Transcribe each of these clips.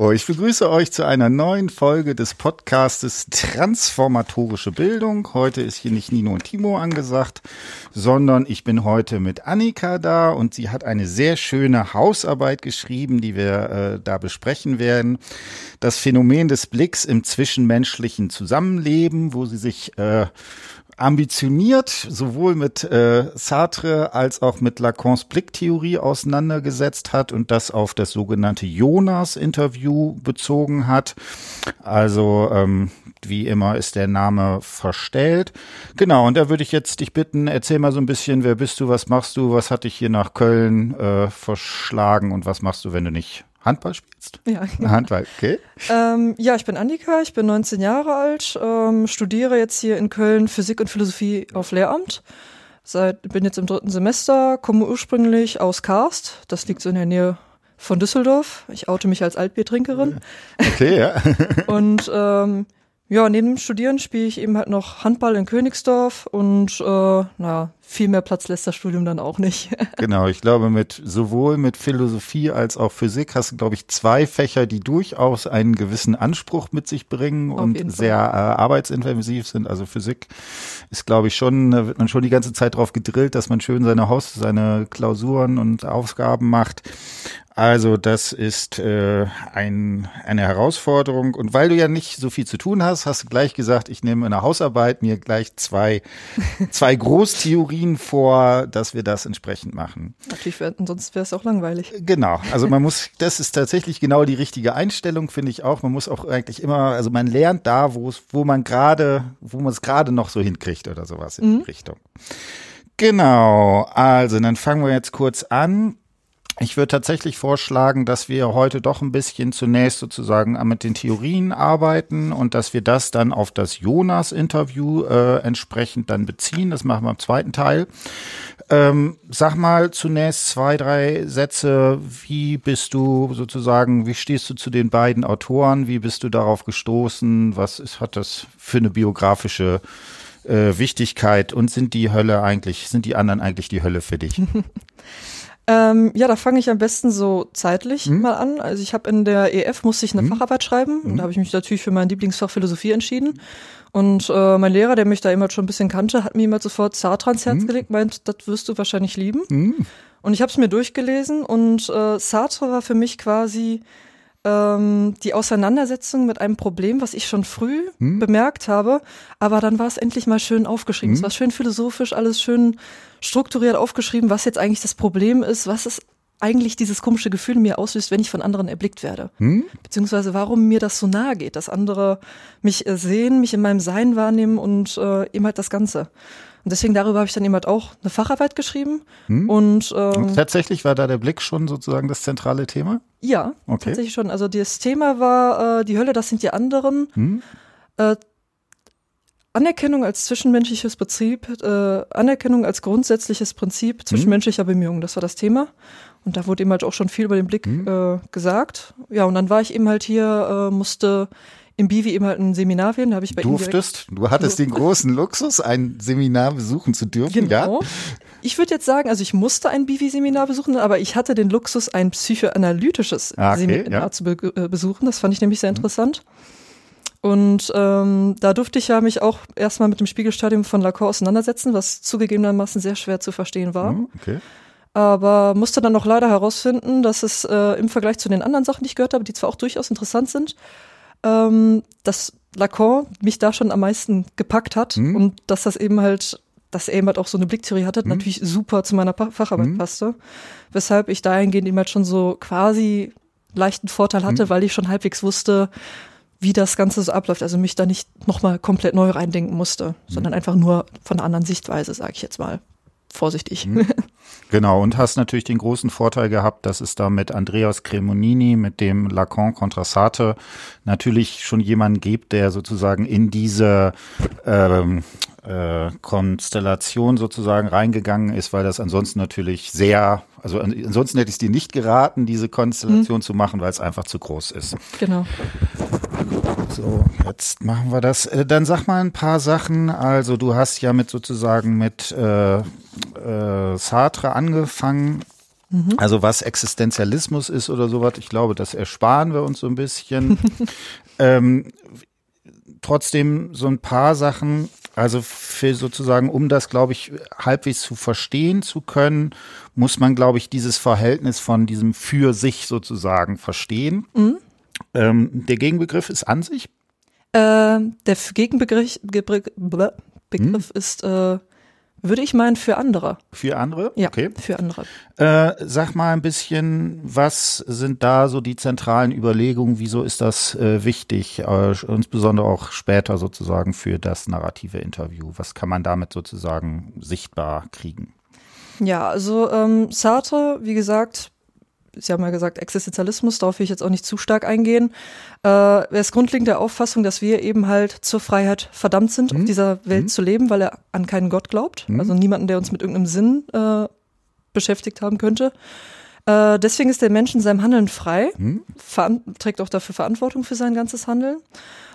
Oh, ich begrüße euch zu einer neuen Folge des Podcastes Transformatorische Bildung. Heute ist hier nicht Nino und Timo angesagt, sondern ich bin heute mit Annika da und sie hat eine sehr schöne Hausarbeit geschrieben, die wir äh, da besprechen werden. Das Phänomen des Blicks im zwischenmenschlichen Zusammenleben, wo sie sich äh, ambitioniert sowohl mit äh, Sartre als auch mit Lacans Blicktheorie auseinandergesetzt hat und das auf das sogenannte Jonas-Interview bezogen hat. Also ähm, wie immer ist der Name verstellt. Genau, und da würde ich jetzt dich bitten, erzähl mal so ein bisschen, wer bist du, was machst du, was hat dich hier nach Köln äh, verschlagen und was machst du, wenn du nicht Handball spielst? Ja. Handball, okay. Ähm, ja, ich bin Annika, ich bin 19 Jahre alt, ähm, studiere jetzt hier in Köln Physik und Philosophie auf Lehramt. Seit, bin jetzt im dritten Semester, komme ursprünglich aus Karst, das liegt so in der Nähe von Düsseldorf. Ich oute mich als Altbiertrinkerin. Okay, ja. und ähm, ja, neben dem Studieren spiele ich eben halt noch Handball in Königsdorf und äh, naja, viel mehr Platz lässt das Studium dann auch nicht. genau, ich glaube, mit sowohl mit Philosophie als auch Physik hast du, glaube ich, zwei Fächer, die durchaus einen gewissen Anspruch mit sich bringen Auf und sehr äh, arbeitsintensiv sind. Also Physik ist, glaube ich, schon, da wird man schon die ganze Zeit drauf gedrillt, dass man schön seine Haus, seine Klausuren und Aufgaben macht. Also das ist äh, ein, eine Herausforderung. Und weil du ja nicht so viel zu tun hast, hast du gleich gesagt, ich nehme in der Hausarbeit mir gleich zwei, zwei Großtheorien vor, dass wir das entsprechend machen. Natürlich, wär, sonst wäre es auch langweilig. Genau. Also man muss, das ist tatsächlich genau die richtige Einstellung, finde ich auch. Man muss auch eigentlich immer, also man lernt da, wo es, wo man gerade, wo man es gerade noch so hinkriegt oder sowas in Mhm. die Richtung. Genau. Also dann fangen wir jetzt kurz an. Ich würde tatsächlich vorschlagen, dass wir heute doch ein bisschen zunächst sozusagen mit den Theorien arbeiten und dass wir das dann auf das Jonas-Interview äh, entsprechend dann beziehen. Das machen wir im zweiten Teil. Ähm, sag mal zunächst zwei, drei Sätze. Wie bist du sozusagen, wie stehst du zu den beiden Autoren? Wie bist du darauf gestoßen? Was ist, hat das für eine biografische äh, Wichtigkeit? Und sind die Hölle eigentlich, sind die anderen eigentlich die Hölle für dich? Ähm, ja, da fange ich am besten so zeitlich Mhm. mal an. Also ich habe in der EF musste ich eine Mhm. Facharbeit schreiben und Mhm. da habe ich mich natürlich für mein Lieblingsfach Philosophie entschieden. Und äh, mein Lehrer, der mich da immer schon ein bisschen kannte, hat mir immer sofort Sartre ans Herz Mhm. gelegt, meint, das wirst du wahrscheinlich lieben. Hm? Und ich habe es mir durchgelesen und äh, Sartre war für mich quasi ähm, die Auseinandersetzung mit einem Problem, was ich schon früh Hm? bemerkt habe, aber dann war es endlich mal schön aufgeschrieben. Es Hm? war schön philosophisch, alles schön strukturiert aufgeschrieben, was jetzt eigentlich das Problem ist, was es eigentlich dieses komische Gefühl mir auslöst, wenn ich von anderen erblickt werde. Hm? Beziehungsweise warum mir das so nahe geht, dass andere mich äh, sehen, mich in meinem Sein wahrnehmen und äh, eben halt das Ganze. Und deswegen darüber habe ich dann eben halt auch eine Facharbeit geschrieben. Hm? Und ähm, Und tatsächlich war da der Blick schon sozusagen das zentrale Thema? ja, Okay. tatsächlich schon. Also das Thema war äh, die Hölle, das sind die anderen. Hm? Äh, Anerkennung als zwischenmenschliches Prinzip, äh, Anerkennung als grundsätzliches Prinzip zwischenmenschlicher Bemühungen, das war das Thema. Und da wurde eben halt auch schon viel über den Blick Mhm. äh, gesagt. Ja, und dann war ich eben halt hier, äh, musste im Bivi eben halt ein Seminar wählen. Da habe ich bei Durftest, du hattest den großen Luxus, ein Seminar besuchen zu dürfen, Genau. ja? Ich würde jetzt sagen, also ich musste ein Bivi-Seminar besuchen, aber ich hatte den Luxus, ein psychoanalytisches Ah, okay, Seminar ja. zu be äh, besuchen. Das fand ich nämlich sehr interessant. Und ähm, da durfte ich ja mich auch erstmal mit dem Spiegelstadium von Lacan auseinandersetzen, was zugegebenermaßen sehr schwer zu verstehen war. Hm, Okay. Aber musste dann noch leider herausfinden, dass es äh, im Vergleich zu den anderen Sachen, die ich gehört habe, die zwar auch durchaus interessant sind, ähm, dass Lacan mich da schon am meisten gepackt hat Mhm. und dass das eben halt, dass er eben halt auch so eine Blicktheorie hatte, Mhm. natürlich super zu meiner Pa- Facharbeit Mhm. passte. Weshalb ich dahingehend eben halt schon so quasi leichten Vorteil hatte, Mhm. weil ich schon halbwegs wusste, wie das Ganze so abläuft. Also mich da nicht nochmal komplett neu reindenken musste, Mhm. sondern einfach nur von einer anderen Sichtweise, sage ich jetzt mal. Vorsichtig. Mhm. Genau, und hast natürlich den großen Vorteil gehabt, dass es da mit Andreas Cremonini, mit dem Lacan contra Sartre, natürlich schon jemanden gibt, der sozusagen in diese ähm, äh, Konstellation sozusagen reingegangen ist, weil das ansonsten natürlich sehr, also an- ansonsten hätte ich es dir nicht geraten, diese Konstellation zu machen, weil es einfach zu groß ist. Genau. So, jetzt machen wir das. Äh, Dann sag mal ein paar Sachen. Also du hast ja mit sozusagen mit äh, äh, Sartre angefangen. Mhm. Also was Existenzialismus ist oder sowas, ich glaube, das ersparen wir uns so ein bisschen. ähm, trotzdem so ein paar Sachen, also für sozusagen, um das, glaube ich, halbwegs zu verstehen zu können, muss man, glaube ich, dieses Verhältnis von diesem für sich sozusagen verstehen. Mhm. Ähm, der Gegenbegriff ist an sich. Äh, der Gegenbegriff Begriff hm? ist äh, würde ich meinen, für andere. Für andere? Ja, okay. für andere. Äh, sag mal ein bisschen, was sind da so die zentralen Überlegungen? Wieso ist das äh, wichtig, äh, insbesondere auch später sozusagen für das narrative Interview? Was kann man damit sozusagen sichtbar kriegen? Ja, also ähm, Sartre, wie gesagt, Sie haben ja gesagt, Existenzialismus, darauf will ich jetzt auch nicht zu stark eingehen. Äh, er ist grundlegend der Auffassung, dass wir eben halt zur Freiheit verdammt sind, mhm. auf dieser Welt mhm. zu leben, weil er an keinen Gott glaubt. Mhm. Also niemanden, der uns mit irgendeinem Sinn äh, beschäftigt haben könnte. Äh, deswegen ist der Mensch in seinem Handeln frei, mhm. trägt auch dafür Verantwortung für sein ganzes Handeln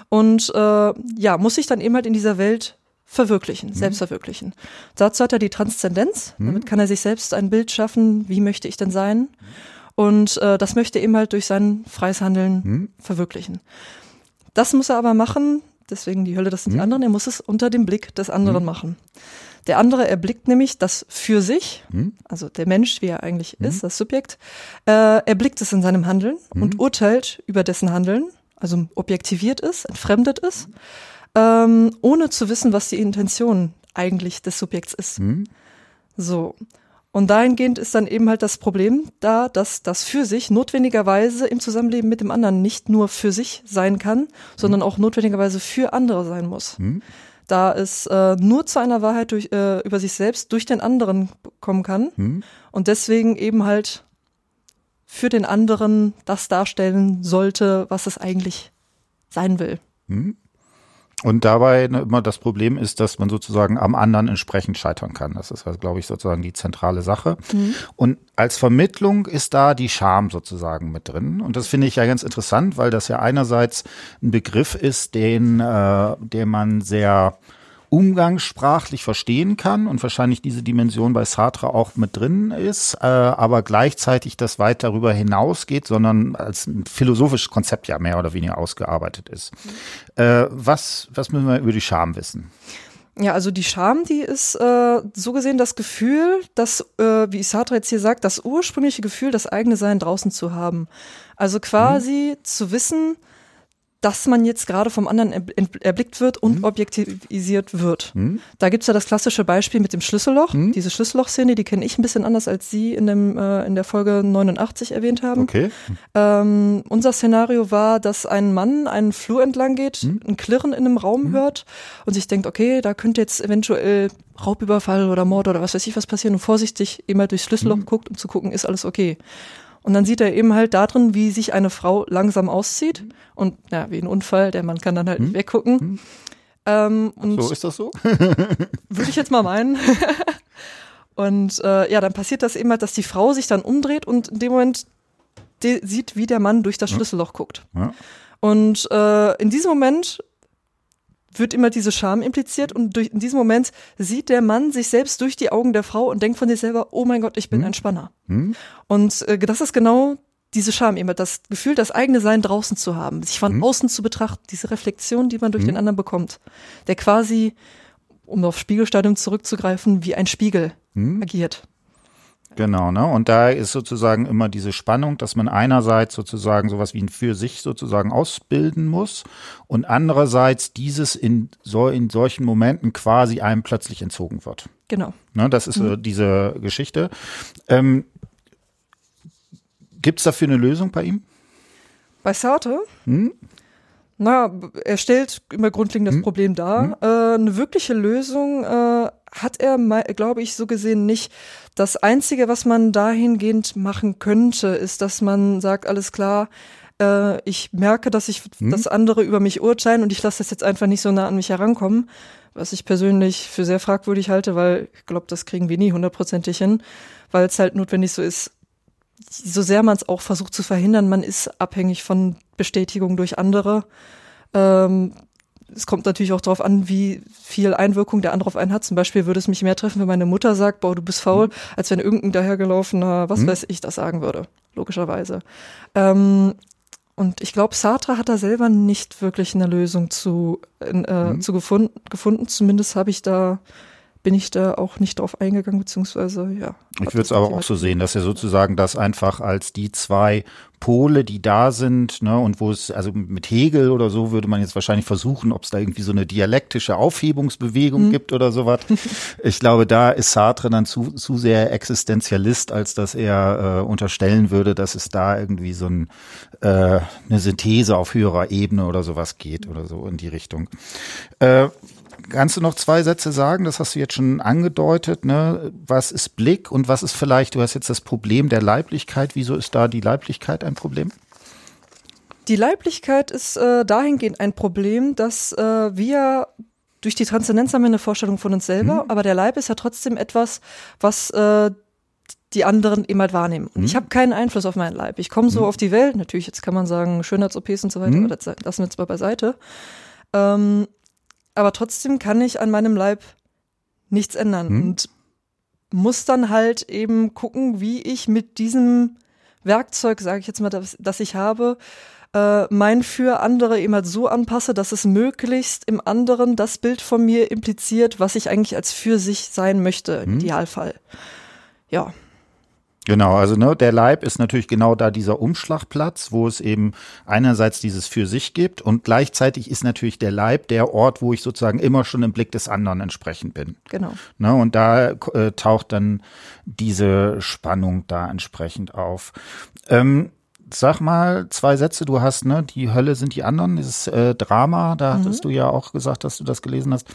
und äh, ja, muss sich dann eben halt in dieser Welt verwirklichen, mhm. selbst verwirklichen. Dazu hat er die Transzendenz, mhm. damit kann er sich selbst ein Bild schaffen, wie möchte ich denn sein. Und äh, das möchte er eben halt durch sein freies Handeln hm. verwirklichen. Das muss er aber machen, deswegen die Hölle, das sind hm. die anderen, er muss es unter dem Blick des anderen hm. machen. Der andere erblickt nämlich das für sich, hm. also der Mensch, wie er eigentlich hm. ist, das Subjekt, äh, erblickt es in seinem Handeln und hm. urteilt über dessen Handeln, also objektiviert es, entfremdet es, ähm, ohne zu wissen, was die Intention eigentlich des Subjekts ist. So. Und dahingehend ist dann eben halt das Problem da, dass das für sich notwendigerweise im Zusammenleben mit dem anderen nicht nur für sich sein kann, sondern mhm. auch notwendigerweise für andere sein muss. Mhm. Da es äh, nur zu einer Wahrheit durch, äh, über sich selbst durch den anderen kommen kann mhm. und deswegen eben halt für den anderen das darstellen sollte, was es eigentlich sein will. Und dabei ne, immer das Problem ist, dass man sozusagen am anderen entsprechend scheitern kann. Das ist, also, glaube ich, sozusagen die zentrale Sache. Mhm. Und als Vermittlung ist da die Scham sozusagen mit drin. Und das finde ich ja ganz interessant, weil das ja einerseits ein Begriff ist, den, äh, den man sehr umgangssprachlich verstehen kann und wahrscheinlich diese Dimension bei Sartre auch mit drin ist, äh, aber gleichzeitig das weit darüber hinausgeht, sondern als ein philosophisches Konzept ja mehr oder weniger ausgearbeitet ist. Äh, was, was müssen wir über die Scham wissen? Ja, also die Scham, die ist äh, so gesehen das Gefühl, dass, äh, wie Sartre jetzt hier sagt, das ursprüngliche Gefühl, das eigene Sein draußen zu haben. Also quasi mhm. zu wissen, dass man jetzt gerade vom anderen erblickt wird und mhm. objektivisiert wird. Mhm. Da gibt's ja das klassische Beispiel mit dem Schlüsselloch. Mhm. Diese Schlüsselloch-Szene, die kenne ich ein bisschen anders, als Sie in, dem, äh, in der Folge 89 erwähnt haben. Okay. Ähm, unser Szenario war, dass ein Mann einen Flur entlang geht, mhm. ein Klirren in einem Raum mhm. hört und sich denkt, okay, da könnte jetzt eventuell Raubüberfall oder Mord oder was weiß ich was passieren und vorsichtig immer durchs Schlüsselloch mhm. guckt, um zu gucken, ist alles okay. Und dann sieht er eben halt da drin, wie sich eine Frau langsam auszieht. Und ja, wie ein Unfall, der Mann kann dann halt hm. weggucken. Hm. Ähm, und so ist das so? würde ich jetzt mal meinen. und äh, ja, dann passiert das eben halt, dass die Frau sich dann umdreht und in dem Moment sieht, wie der Mann durch das Schlüsselloch guckt. Ja. Und äh, in diesem Moment wird immer diese Scham impliziert und durch, in diesem Moment sieht der Mann sich selbst durch die Augen der Frau und denkt von sich selber, oh mein Gott, ich bin hm. ein Spanner. Hm. Und äh, das ist genau diese Scham, immer das Gefühl, das eigene Sein draußen zu haben, sich von hm. außen zu betrachten, diese Reflexion, die man durch hm. den anderen bekommt, der quasi, um auf Spiegelstadium zurückzugreifen, wie ein Spiegel hm. agiert. Genau, ne? Und da ist sozusagen immer diese Spannung, dass man einerseits sozusagen sowas wie ein für sich sozusagen ausbilden muss und andererseits dieses in, so, in solchen Momenten quasi einem plötzlich entzogen wird. Genau. Ne? Das ist mhm. äh, diese Geschichte. Ähm, Gibt es dafür eine Lösung bei ihm? Bei Sartre? Hm? Na, er stellt immer grundlegend das hm? Problem dar. Hm? Äh, eine wirkliche Lösung äh, hat er, glaube ich, so gesehen nicht. Das Einzige, was man dahingehend machen könnte, ist, dass man sagt, alles klar, äh, ich merke, dass ich, hm? dass andere über mich urteilen und ich lasse das jetzt einfach nicht so nah an mich herankommen, was ich persönlich für sehr fragwürdig halte, weil ich glaube, das kriegen wir nie hundertprozentig hin, weil es halt notwendig so ist, so sehr man es auch versucht zu verhindern, man ist abhängig von Bestätigung durch andere. Ähm, es kommt natürlich auch darauf an, wie viel Einwirkung der andere auf einen hat. Zum Beispiel würde es mich mehr treffen, wenn meine Mutter sagt, boah, du bist faul, mhm. als wenn irgendein dahergelaufener, was mhm. weiß ich, das sagen würde, logischerweise. Ähm, und ich glaube, Sartre hat da selber nicht wirklich eine Lösung zu, äh, mhm. zu gefunden, gefunden. Zumindest habe ich da bin ich da auch nicht drauf eingegangen, beziehungsweise ja. Ich würde es aber auch so sehen, dass er sozusagen das einfach als die zwei Pole, die da sind, ne, und wo es, also mit Hegel oder so würde man jetzt wahrscheinlich versuchen, ob es da irgendwie so eine dialektische Aufhebungsbewegung mhm. gibt oder sowas. Ich glaube, da ist Sartre dann zu, zu sehr Existenzialist, als dass er äh, unterstellen würde, dass es da irgendwie so ein, äh, eine Synthese auf höherer Ebene oder sowas geht oder so in die Richtung. Äh, Kannst du noch zwei Sätze sagen? Das hast du jetzt schon angedeutet. Ne? Was ist Blick und was ist vielleicht, du hast jetzt das Problem der Leiblichkeit. Wieso ist da die Leiblichkeit ein Problem? Die Leiblichkeit ist äh, dahingehend ein Problem, dass äh, wir durch die Transzendenz haben wir eine Vorstellung von uns selber, hm. aber der Leib ist ja trotzdem etwas, was äh, die anderen eben halt wahrnehmen. Und hm. ich habe keinen Einfluss auf meinen Leib. Ich komme so hm. auf die Welt, natürlich, jetzt kann man sagen, Schönheits-OPs und so weiter, hm. aber das lassen wir jetzt mal beiseite. Ähm, aber trotzdem kann ich an meinem Leib nichts ändern hm. und muss dann halt eben gucken, wie ich mit diesem Werkzeug, sage ich jetzt mal, das, das ich habe, äh, mein für andere eben halt so anpasse, dass es möglichst im anderen das Bild von mir impliziert, was ich eigentlich als für sich sein möchte, im hm. Idealfall. Ja. Genau, also ne, der Leib ist natürlich genau da dieser Umschlagplatz, wo es eben einerseits dieses für sich gibt und gleichzeitig ist natürlich der Leib der Ort, wo ich sozusagen immer schon im Blick des anderen entsprechend bin. Genau. Ne, und da äh, taucht dann diese Spannung da entsprechend auf. Ähm, sag mal zwei Sätze. Du hast, ne, die Hölle sind die anderen, dieses äh, Drama, da mhm. hattest du ja auch gesagt, dass du das gelesen hast.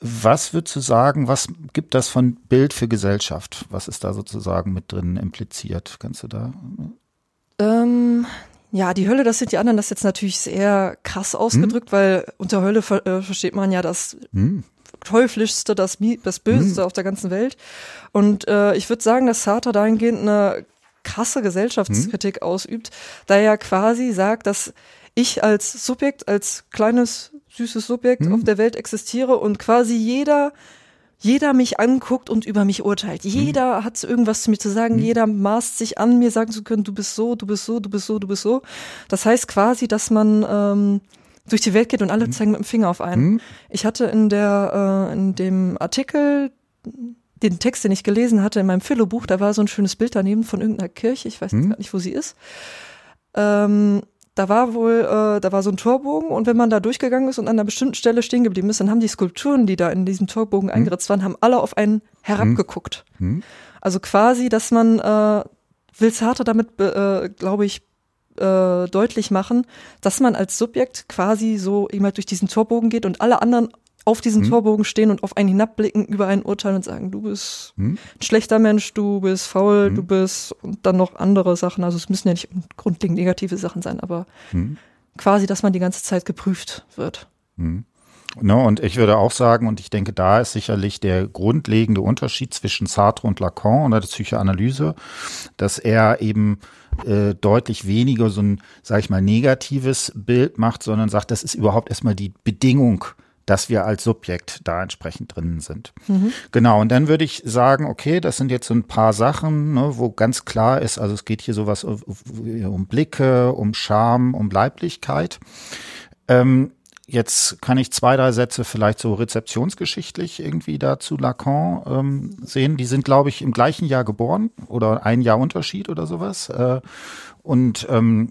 Was würdest du sagen, was gibt das von Bild für Gesellschaft? Was ist da sozusagen mit drin impliziert? Kannst du da? Ähm, ja, die Hölle, das sind die anderen, das ist jetzt natürlich sehr krass ausgedrückt, hm? weil unter Hölle ver äh, versteht man ja das hm. Teuflischste, das, das Böseste hm. auf der ganzen Welt. Und äh, ich würde sagen, dass Sartre dahingehend eine krasse Gesellschaftskritik hm? ausübt, da er quasi sagt, dass ich als Subjekt, als kleines süßes Subjekt hm? auf der Welt existiere und quasi jeder jeder mich anguckt und über mich urteilt. Hm. Jeder hm. hat irgendwas zu mir zu sagen, hm. jeder maßt sich an, mir sagen zu können, du bist so, du bist so, du bist so, du bist so. Das heißt quasi, dass man ähm, durch die Welt geht und alle hm. zeigen mit dem Finger auf einen. Hm. Ich hatte in der äh, in dem Artikel den Text, den ich gelesen hatte in meinem Philo-Buch, da war so ein schönes Bild daneben von irgendeiner Kirche, ich weiß hm. nicht, wo sie ist. Ähm, da war wohl, äh, da war so ein Torbogen und wenn man da durchgegangen ist und an einer bestimmten Stelle stehen geblieben ist, dann haben die Skulpturen, die da in diesem Torbogen hm. eingeritzt waren, haben alle auf einen herabgeguckt. Hm. hm. Also quasi, dass man äh, will Sartre damit, äh, glaube ich, äh, deutlich machen, dass man als Subjekt quasi so immer durch diesen Torbogen geht und alle anderen auf diesem hm. Torbogen stehen und auf einen hinabblicken, über einen urteilen und sagen, du bist hm. ein schlechter Mensch, du bist faul, hm. du bist und dann noch andere Sachen. Also es müssen ja nicht grundlegend negative Sachen sein, aber hm. quasi, dass man die ganze Zeit geprüft wird. Hm. No, und ich würde auch sagen, und ich denke, da ist sicherlich der grundlegende Unterschied zwischen Sartre und Lacan und der Psychoanalyse, dass er eben äh, deutlich weniger so ein, sag ich mal, negatives Bild macht, sondern sagt, das ist überhaupt erstmal die Bedingung dass wir als Subjekt da entsprechend drinnen sind. Mhm. Genau, und dann würde ich sagen, okay, das sind jetzt so ein paar Sachen, ne, wo ganz klar ist, also es geht hier sowas um Blicke, um Charme, um Leiblichkeit. Ähm, Jetzt kann ich zwei, drei Sätze vielleicht so rezeptionsgeschichtlich irgendwie dazu Lacan ähm, sehen. Die sind, glaube ich, im gleichen Jahr geboren oder ein Jahr Unterschied oder sowas. Äh, und ähm,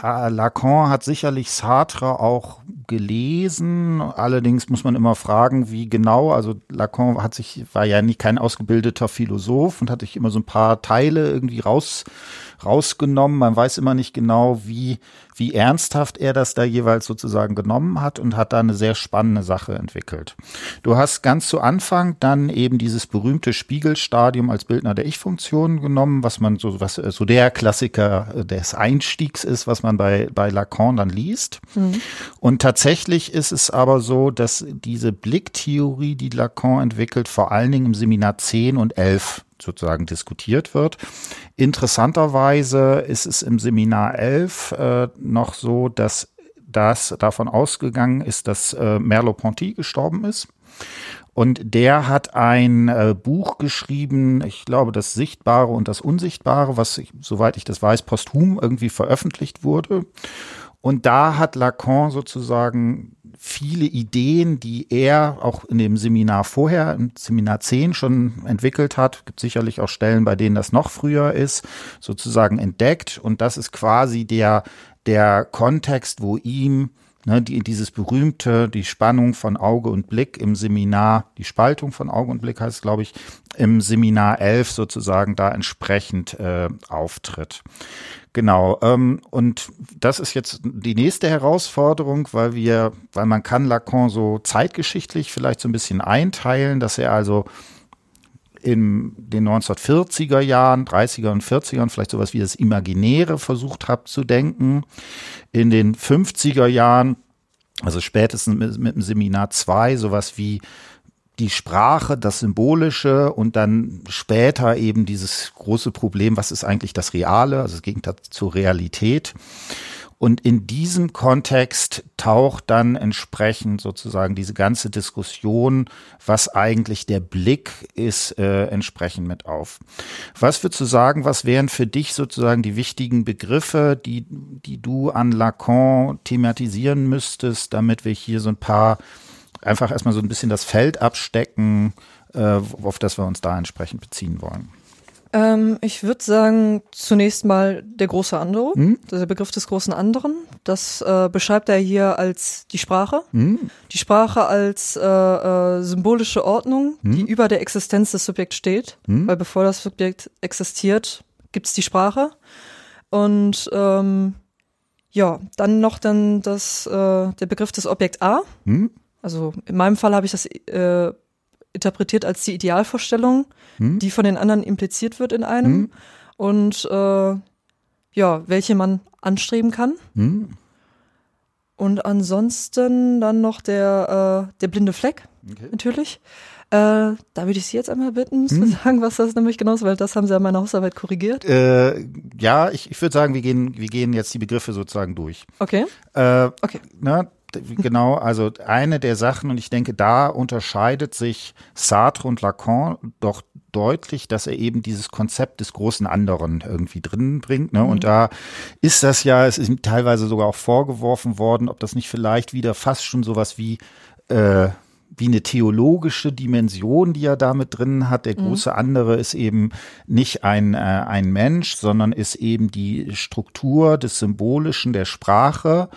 Lacan hat sicherlich Sartre auch gelesen. Allerdings muss man immer fragen, wie genau. Also Lacan hat sich, war ja nie kein ausgebildeter Philosoph und hat sich immer so ein paar Teile irgendwie raus, rausgenommen. Man weiß immer nicht genau, wie, wie ernsthaft er das da jeweils sozusagen genommen hat und hat da eine sehr spannende Sache entwickelt. Du hast ganz zu Anfang dann eben dieses berühmte Spiegelstadium als Bildner der Ich-Funktion genommen, was man so, was so der Klassiker des Einstiegs ist, was man bei, bei Lacan dann liest. Mhm. Und tatsächlich ist es aber so, dass diese Blicktheorie, die Lacan entwickelt, vor allen Dingen im Seminar 10 und 11 sozusagen diskutiert wird. Interessanterweise ist es im Seminar 11 äh, noch so, dass das davon ausgegangen ist, dass äh, Merleau-Ponty gestorben ist. Und der hat ein äh, Buch geschrieben, ich glaube, das Sichtbare und das Unsichtbare, was, ich, soweit ich das weiß, posthum irgendwie veröffentlicht wurde. Und da hat Lacan sozusagen viele Ideen, die er auch in dem Seminar vorher, im Seminar 10 schon entwickelt hat, gibt sicherlich auch Stellen, bei denen das noch früher ist, sozusagen entdeckt. Und das ist quasi der, der Kontext, wo ihm Ne, die, dieses berühmte, die Spannung von Auge und Blick im Seminar, die Spaltung von Auge und Blick heißt, glaube ich, im Seminar 11 sozusagen da entsprechend äh, auftritt. Genau, ähm, und das ist jetzt die nächste Herausforderung, weil wir, weil man kann Lacan so zeitgeschichtlich vielleicht so ein bisschen einteilen, dass er also in den 1940er Jahren, 30er und 40ern vielleicht sowas wie das Imaginäre versucht habe zu denken. In den 50er Jahren, also spätestens mit, mit dem Seminar 2, sowas wie die Sprache, das Symbolische und dann später eben dieses große Problem, was ist eigentlich das Reale, also das Gegenteil zur Realität. Und in diesem Kontext taucht dann entsprechend sozusagen diese ganze Diskussion, was eigentlich der Blick ist, äh, entsprechend mit auf. Was würdest du sagen, was wären für dich sozusagen die wichtigen Begriffe, die, die du an Lacan thematisieren müsstest, damit wir hier so ein paar einfach erstmal so ein bisschen das Feld abstecken, äh, auf das wir uns da entsprechend beziehen wollen? Ähm, ich würde sagen, zunächst mal der große andere, hm? der Begriff des großen anderen. Das äh, beschreibt er hier als die Sprache. Hm? Die Sprache als äh, äh, symbolische Ordnung, hm? die über der Existenz des Subjekts steht. Hm? Weil bevor das Subjekt existiert, gibt es die Sprache. Und ähm, ja, dann noch dann das, äh, der Begriff des Objekt A. Hm? Also in meinem Fall habe ich das äh, interpretiert als die Idealvorstellung, hm? die von den anderen impliziert wird in einem hm? und äh, ja, welche man anstreben kann. Hm? Und ansonsten dann noch der, äh, der blinde Fleck, okay. natürlich. Äh, da würde ich Sie jetzt einmal bitten, zu hm? sagen, was das nämlich genau ist, weil das haben Sie an meiner Hausarbeit korrigiert. Äh, ja, ich, ich würde sagen, wir gehen, wir gehen jetzt die Begriffe sozusagen durch. Okay. Äh, okay. Na, genau, also eine der Sachen, und ich denke, da unterscheidet sich Sartre und Lacan doch deutlich, dass er eben dieses Konzept des großen anderen irgendwie drin bringt. Ne? Mhm. Und da ist das ja, es ist ihm teilweise sogar auch vorgeworfen worden, ob das nicht vielleicht wieder fast schon sowas wie äh, wie eine theologische Dimension, die er da mit drin hat. Der mhm. große andere ist eben nicht ein, äh, ein Mensch, sondern ist eben die Struktur des Symbolischen, der Sprache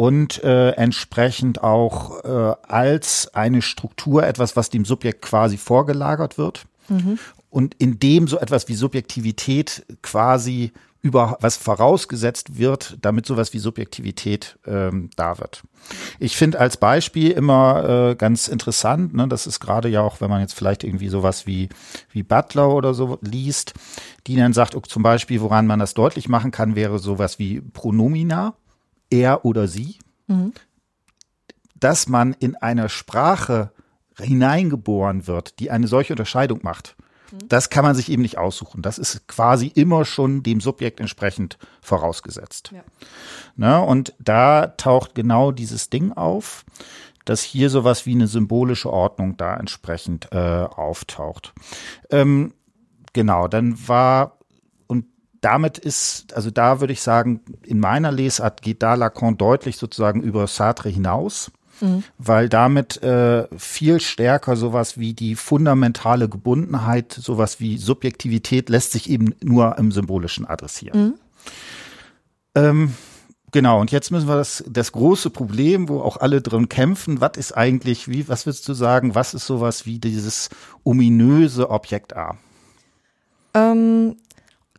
und äh, entsprechend auch äh, als eine Struktur etwas, was dem Subjekt quasi vorgelagert wird. Mhm. Und in dem so etwas wie Subjektivität quasi über was vorausgesetzt wird, damit sowas wie Subjektivität ähm, da wird. Ich finde als Beispiel immer äh, ganz interessant, ne, das ist gerade ja auch, wenn man jetzt vielleicht irgendwie sowas wie, wie Butler oder so liest, die dann sagt, okay, zum Beispiel, woran man das deutlich machen kann, wäre sowas wie Pronomina, er oder sie, mhm. dass man in einer Sprache hineingeboren wird, die eine solche Unterscheidung macht das kann man sich eben nicht aussuchen. Das ist quasi immer schon dem Subjekt entsprechend vorausgesetzt. Ja. Ne? Und da taucht genau dieses Ding auf, dass hier sowas wie eine symbolische Ordnung da entsprechend äh, auftaucht. Ähm, genau, dann war damit ist, also da würde ich sagen, in meiner Lesart geht da Lacan deutlich sozusagen über Sartre hinaus mhm. weil damit äh, viel stärker sowas wie die fundamentale Gebundenheit, sowas wie Subjektivität lässt sich eben nur im Symbolischen adressieren. Mhm. Ähm, Genau, und jetzt müssen wir das, das große Problem, wo auch alle drin kämpfen, was ist eigentlich, wie, was würdest du sagen, was ist sowas wie dieses ominöse Objekt A? Ähm,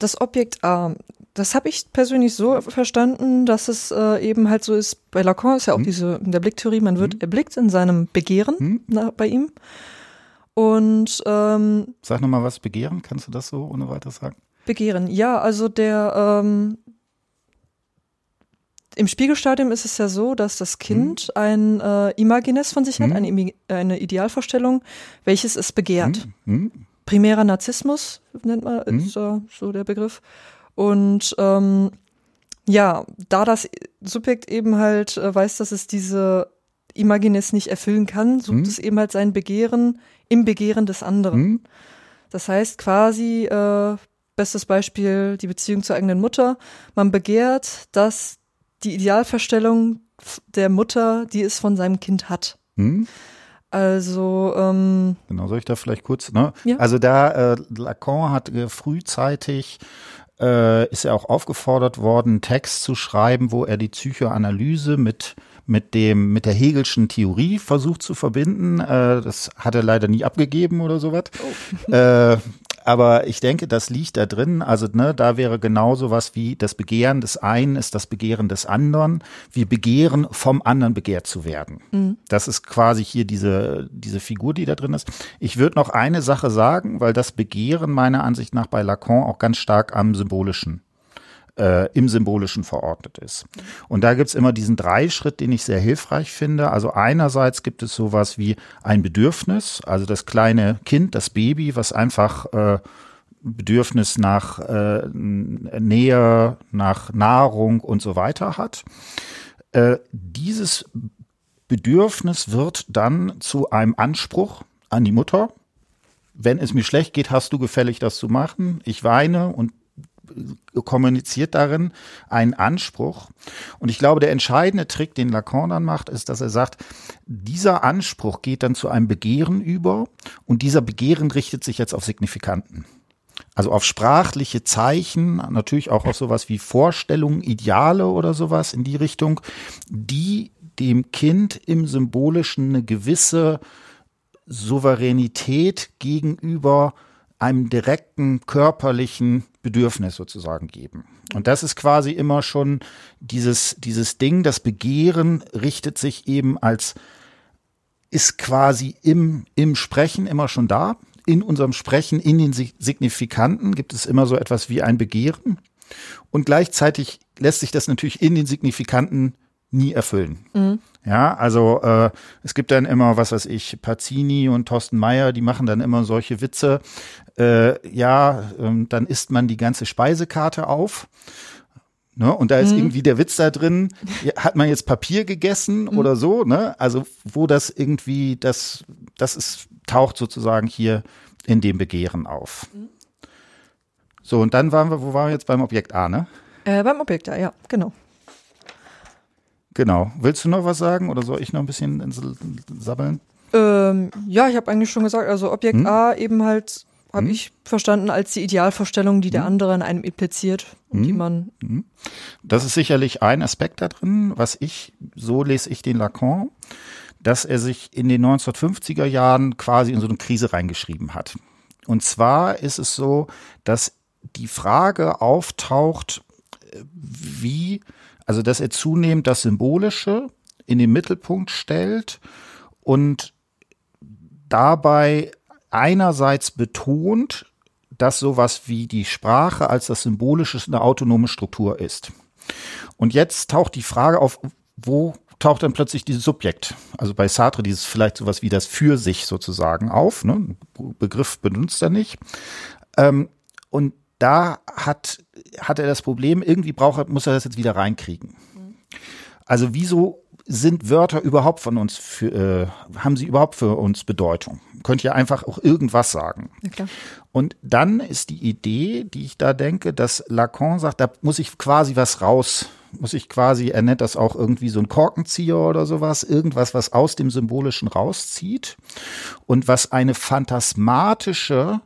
das Objekt A, das habe ich persönlich so verstanden, dass es äh, eben halt so ist, bei Lacan ist ja auch hm. diese, in der Blicktheorie, man wird hm. erblickt in seinem Begehren hm. na, bei ihm. Und ähm, Sag nochmal was, Begehren, kannst du das so ohne weiter sagen? Begehren, ja, also der ähm, im Spiegelstadium ist es ja so, dass das Kind hm. ein äh, Imagines von sich hat, hm. eine, eine, Idealvorstellung, welches es begehrt. Primärer Narzissmus nennt man, ist so, so der Begriff. Und ähm, ja, da das Subjekt eben halt äh, weiß, dass es diese Imagines nicht erfüllen kann, sucht Hm. es eben halt sein Begehren im Begehren des anderen. Hm? Das heißt quasi, äh, bestes Beispiel, die Beziehung zur eigenen Mutter. Man begehrt, dass die Idealvorstellung f- der Mutter, die es von seinem Kind hat. Hm? Also, ähm, Genau, soll ich da vielleicht kurz, ne? Ja. Also da, äh, Lacan hat äh, frühzeitig äh, ist er auch aufgefordert worden, einen Text zu schreiben, wo er die Psychoanalyse mit mit dem mit der Hegelschen Theorie versucht zu verbinden. Äh, das hat er leider nie abgegeben oder sowas. Äh, aber ich denke, das liegt da drin. Also ne, da wäre genauso was wie das Begehren des einen ist das Begehren des anderen. Wir begehren vom anderen begehrt zu werden. Das ist quasi hier diese diese Figur, die da drin ist. Ich würde noch eine Sache sagen, weil das Begehren meiner Ansicht nach bei Lacan auch ganz stark am symbolischen äh, im Symbolischen verordnet ist. Und da gibt's immer diesen Dreischritt, den ich sehr hilfreich finde. Also einerseits gibt es sowas wie ein Bedürfnis, also das kleine Kind, das Baby, was einfach äh, Bedürfnis nach äh, Nähe, nach Nahrung und so weiter hat. Äh, dieses Bedürfnis wird dann zu einem Anspruch an die Mutter. Wenn es mir schlecht geht, hast du gefällig, das zu machen. Ich weine und kommuniziert darin einen Anspruch. Und ich glaube, der entscheidende Trick, den Lacan dann macht, ist, dass er sagt, dieser Anspruch geht dann zu einem Begehren über und dieser Begehren richtet sich jetzt auf Signifikanten. Also auf sprachliche Zeichen, natürlich auch auf sowas wie Vorstellungen, Ideale oder sowas in die Richtung, die dem Kind im Symbolischen eine gewisse Souveränität gegenüber einem direkten körperlichen Bedürfnis sozusagen geben. Und das ist quasi immer schon dieses, dieses Ding, das Begehren richtet sich eben als, ist quasi im, im Sprechen immer schon da. In unserem Sprechen, in den Sig- Signifikanten gibt es immer so etwas wie ein Begehren. Und gleichzeitig lässt sich das natürlich in den Signifikanten nie erfüllen. Ja, also äh, es gibt dann immer, was weiß ich, Pazzini und Thorsten Meyer, die machen dann immer solche Witze. Äh, ja, ähm, dann isst man die ganze Speisekarte auf. Ne? Und da ist irgendwie der Witz da drin, hat man jetzt Papier gegessen oder so, ne? Also wo das irgendwie, das, das ist, taucht sozusagen hier in dem Begehren auf. So, und dann waren wir, wo waren wir jetzt beim Objekt A, ne? äh, beim Objekt, ja, ja, genau. Genau. Willst du noch was sagen oder soll ich noch ein bisschen ins- sabbeln? Ähm, ja, ich habe eigentlich schon gesagt, also Objekt Hm? A eben halt, habe ich verstanden als die Idealvorstellung, die Hm? der andere in einem impliziert und die man, Das ist sicherlich ein Aspekt da drin, was ich, so lese ich den Lacan, dass er sich in den 1950er Jahren quasi in so eine Krise reingeschrieben hat. Und zwar ist es so, dass die Frage auftaucht, äh, wie, also dass er zunehmend das Symbolische in den Mittelpunkt stellt und dabei einerseits betont, dass sowas wie die Sprache als das Symbolische eine autonome Struktur ist. Und jetzt taucht die Frage auf, wo taucht dann plötzlich dieses Subjekt, also bei Sartre dieses vielleicht sowas wie das für sich sozusagen auf, ne? Begriff benutzt er nicht. Ähm, und da hat, hat er das Problem, irgendwie braucht er, muss er das jetzt wieder reinkriegen. Also wieso sind Wörter überhaupt von uns für, äh, haben sie überhaupt für uns Bedeutung? Könnt ihr einfach auch irgendwas sagen. klar. Und dann ist die Idee, die ich da denke, dass Lacan sagt, da muss ich quasi was raus, muss ich quasi, er nennt das auch irgendwie so ein Korkenzieher oder sowas, irgendwas, was aus dem Symbolischen rauszieht und was eine phantasmatische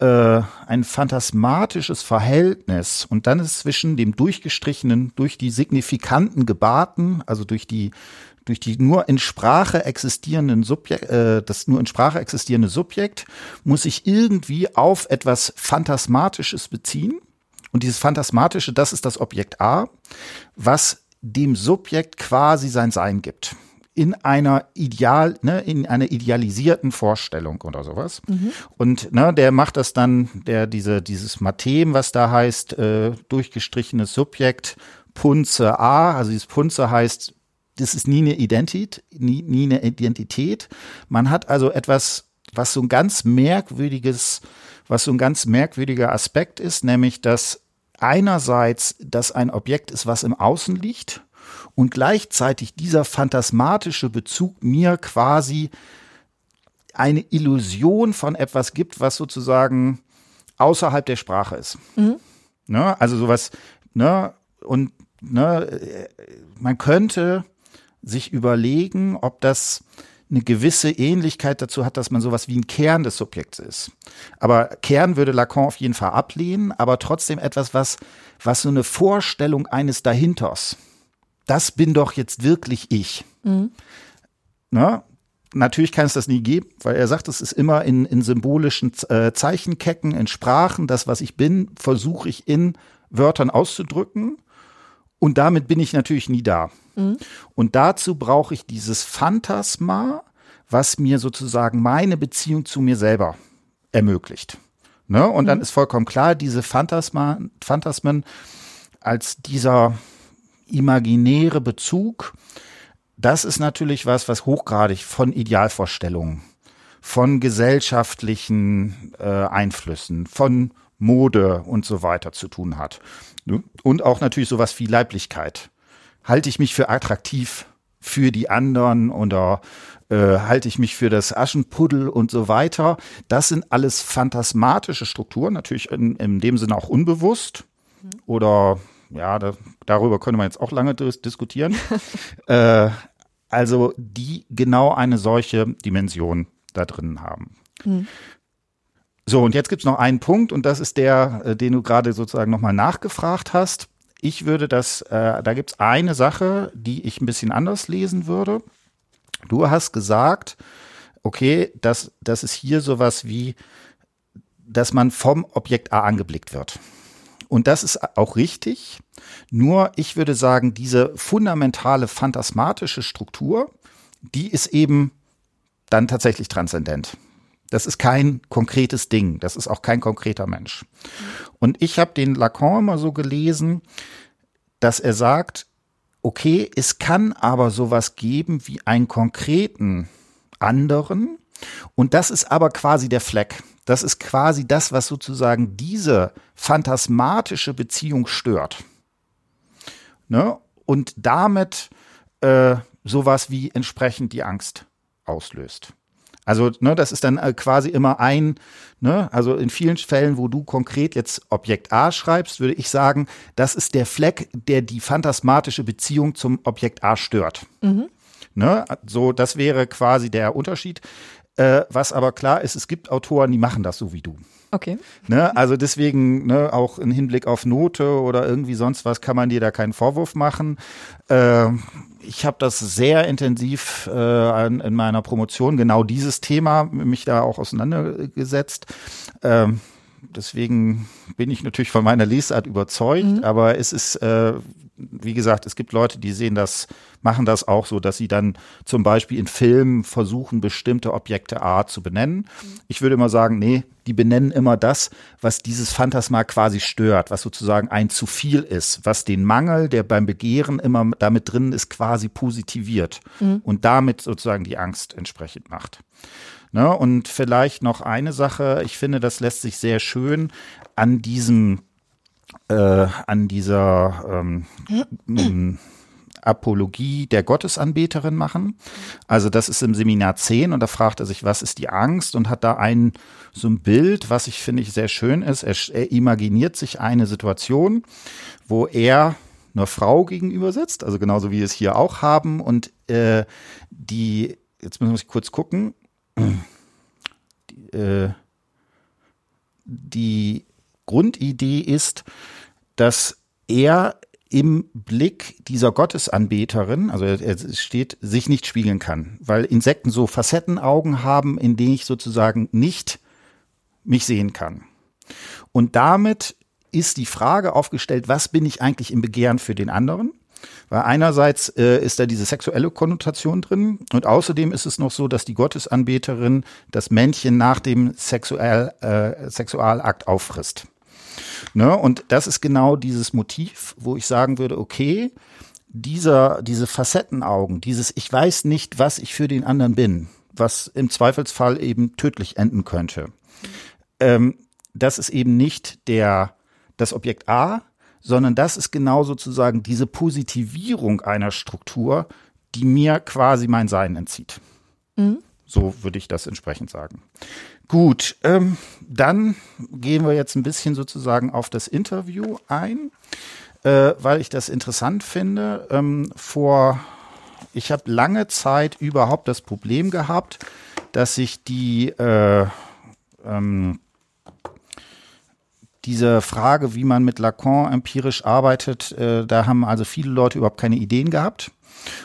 äh, ein phantasmatisches Verhältnis und dann ist zwischen dem durchgestrichenen, durch die signifikanten Gebahrten, also durch die durch die nur in Sprache existierenden Subjekt, äh, das nur in Sprache existierende Subjekt, muss ich irgendwie auf etwas Phantasmatisches beziehen. Und dieses Phantasmatische, das ist das Objekt A, was dem Subjekt quasi sein Sein gibt. In einer ideal, ne, in einer idealisierten Vorstellung oder sowas. Und ne, der macht das dann, der diese dieses Mathem, was da heißt, äh, durchgestrichenes Subjekt, Punze A, also dieses Punze heißt das ist nie eine Identität, nie, nie eine Identität. Man hat also etwas, was so ein ganz merkwürdiges, was so ein ganz merkwürdiger Aspekt ist, nämlich dass einerseits das ein Objekt ist, was im Außen liegt und gleichzeitig dieser phantasmatische Bezug mir quasi eine Illusion von etwas gibt, was sozusagen außerhalb der Sprache ist. Mhm. Ne? Also sowas, ne, und ne, man könnte sich überlegen, ob das eine gewisse Ähnlichkeit dazu hat, dass man sowas wie ein Kern des Subjekts ist. Aber Kern würde Lacan auf jeden Fall ablehnen, aber trotzdem etwas, was, was so eine Vorstellung eines Dahinters. Das bin doch jetzt wirklich ich. Mhm. Ne? Natürlich kann es das nie geben, weil er sagt, es ist immer in, in symbolischen äh, Zeichenketten, in Sprachen. Das, was ich bin, versuche ich in Wörtern auszudrücken. Und damit bin ich natürlich nie da. Mhm. Und dazu brauche ich dieses Phantasma, was mir sozusagen meine Beziehung zu mir selber ermöglicht. Ne? Und mhm. dann ist vollkommen klar, diese Phantasma, Phantasmen als dieser imaginäre Bezug das ist natürlich was, was hochgradig von Idealvorstellungen, von gesellschaftlichen äh, Einflüssen, von Mode und so weiter zu tun hat. Und auch natürlich sowas wie Leiblichkeit. Halte ich mich für attraktiv für die anderen oder äh, halte ich mich für das Aschenpuddel und so weiter. Das sind alles phantasmatische Strukturen, natürlich in, in dem Sinne auch unbewusst oder ja, da, darüber könnte man jetzt auch lange dis diskutieren. äh, also die genau eine solche Dimension da drin haben. Mhm. So, und jetzt gibt's noch einen Punkt, und das ist der, äh, den du gerade sozusagen nochmal nachgefragt hast. Ich würde das, äh, da gibt's eine Sache, die ich ein bisschen anders lesen würde. Du hast gesagt, okay, dass, dass es hier sowas wie, dass man vom Objekt A angeblickt wird. Und das ist auch richtig. Nur ich würde sagen, diese fundamentale phantasmatische Struktur, die ist eben dann tatsächlich transzendent. Das ist kein konkretes Ding. Das ist auch kein konkreter Mensch. Und ich habe den Lacan immer so gelesen, dass er sagt, okay, es kann aber sowas geben wie einen konkreten anderen. Und das ist aber quasi der Fleck. Das ist quasi das, was sozusagen diese phantasmatische Beziehung stört. Ne? Und damit äh, sowas wie entsprechend die Angst auslöst. Also, ne, das ist dann äh, quasi immer ein, ne, also in vielen Fällen, wo du konkret jetzt Objekt A schreibst, würde ich sagen, das ist der Fleck, der die phantasmatische Beziehung zum Objekt A stört. Mhm. Ne, so, das wäre quasi der Unterschied. Äh, was aber klar ist, es gibt Autoren, die machen das so wie du. Okay. Ne, also deswegen ne, auch im Hinblick auf Note oder irgendwie sonst was kann man dir da keinen Vorwurf machen. Äh, ich habe das sehr intensiv äh, in, in meiner Promotion genau dieses Thema mich da auch auseinandergesetzt. Ähm, deswegen bin ich natürlich von meiner Lesart überzeugt, mhm. aber es ist äh, wie gesagt, es gibt Leute, die sehen das, machen das auch so, dass sie dann zum Beispiel in Filmen versuchen, bestimmte Objekte A zu benennen. Ich würde immer sagen, nee, die benennen immer das, was dieses Phantasma quasi stört, was sozusagen ein zu viel ist, was den Mangel, der beim Begehren immer damit drin ist, quasi positiviert mhm. und damit sozusagen die Angst entsprechend macht. Ne? Und vielleicht noch eine Sache, ich finde, das lässt sich sehr schön an diesem äh, an dieser ähm, Apologie der Gottesanbeterin machen. Also das ist im Seminar 10 und da fragt er sich, was ist die Angst und hat da ein so ein Bild, was ich finde ich sehr schön ist. Er, er imaginiert sich eine Situation, wo er einer Frau gegenüber sitzt, also genauso wie wir es hier auch haben und äh, die, jetzt müssen wir kurz gucken, die, äh, die Grundidee ist, dass er im Blick dieser Gottesanbeterin, also er steht, sich nicht spiegeln kann, weil Insekten so Facettenaugen haben, in denen ich sozusagen nicht mich sehen kann. Und damit ist die Frage aufgestellt, was bin ich eigentlich im Begehren für den anderen? Weil einerseits äh, ist da diese sexuelle Konnotation drin und außerdem ist es noch so, dass die Gottesanbeterin das Männchen nach dem Sexual, äh, Sexualakt auffrisst. Ne? Und das ist genau dieses Motiv, wo ich sagen würde, okay, dieser, diese Facettenaugen, dieses Ich weiß nicht, was ich für den anderen bin, was im Zweifelsfall eben tödlich enden könnte. Ähm, das ist eben nicht der, das Objekt A, sondern das ist genau sozusagen diese Positivierung einer Struktur, die mir quasi mein Sein entzieht. Mhm. So würde ich das entsprechend sagen. Gut, ähm, dann gehen wir jetzt ein bisschen sozusagen auf das Interview ein, äh, weil ich das interessant finde. Ähm, vor, ich habe lange Zeit überhaupt das Problem gehabt, dass sich die äh, ähm, diese Frage, wie man mit Lacan empirisch arbeitet, äh, da haben also viele Leute überhaupt keine Ideen gehabt.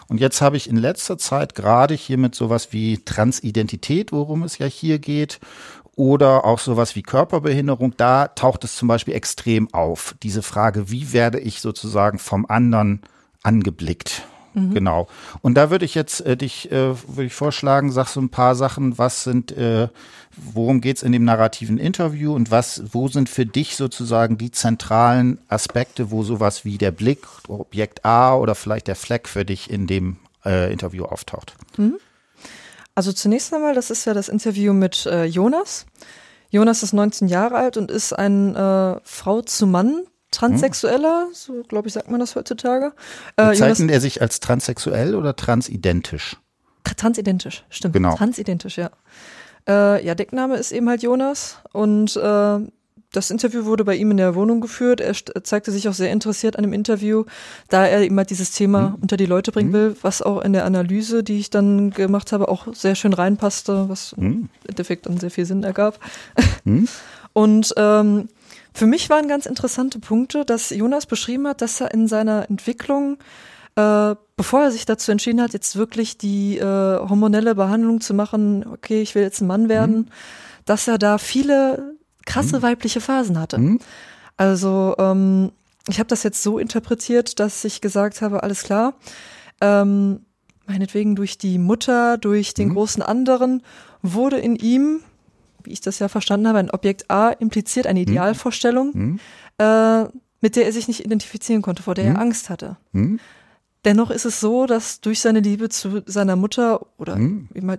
Und jetzt habe ich in letzter Zeit gerade hier mit sowas wie Transidentität, worum es ja hier geht, oder auch sowas wie Körperbehinderung, da taucht es zum Beispiel extrem auf. Diese Frage, wie werde ich sozusagen vom anderen angeblickt? Mhm. Genau. Und da würde ich jetzt äh, dich, äh, würde ich vorschlagen, sag so ein paar Sachen, was sind, äh, worum geht's in dem narrativen Interview und was, wo sind für dich sozusagen die zentralen Aspekte, wo sowas wie der Blick, Objekt A oder vielleicht der Fleck für dich in dem äh, Interview auftaucht? Mhm. Also zunächst einmal, das ist ja das Interview mit äh, Jonas. Jonas ist 19 Jahre alt und ist ein äh, Frau zu Mann Transsexueller, hm. so glaube ich, sagt man das heutzutage. Äh, Bezeichnet er sich als transsexuell oder transidentisch? Transidentisch, stimmt. Genau. Transidentisch, ja. Äh, ja, Deckname ist eben halt Jonas und äh, das Interview wurde bei ihm in der Wohnung geführt. Er zeigte sich auch sehr interessiert an dem Interview, da er immer halt dieses Thema mhm. unter die Leute bringen mhm. will, was auch in der Analyse, die ich dann gemacht habe, auch sehr schön reinpasste, was mhm. im Endeffekt dann sehr viel Sinn ergab. Mhm. Und ähm, für mich waren ganz interessante Punkte, dass Jonas beschrieben hat, dass er in seiner Entwicklung, äh, bevor er sich dazu entschieden hat, jetzt wirklich die äh, hormonelle Behandlung zu machen, okay, ich will jetzt ein Mann werden, mhm. dass er da viele krasse mhm. weibliche Phasen hatte. Mhm. Also ähm, ich habe das jetzt so interpretiert, dass ich gesagt habe, alles klar, ähm, meinetwegen durch die Mutter, durch den mhm. großen anderen, wurde in ihm wie ich das ja verstanden habe, ein Objekt A impliziert eine hm? Idealvorstellung, mhm. äh, mit der er sich nicht identifizieren konnte, vor der er hm? Angst hatte. Dennoch ist es so, dass durch seine Liebe zu seiner Mutter oder mhm. immer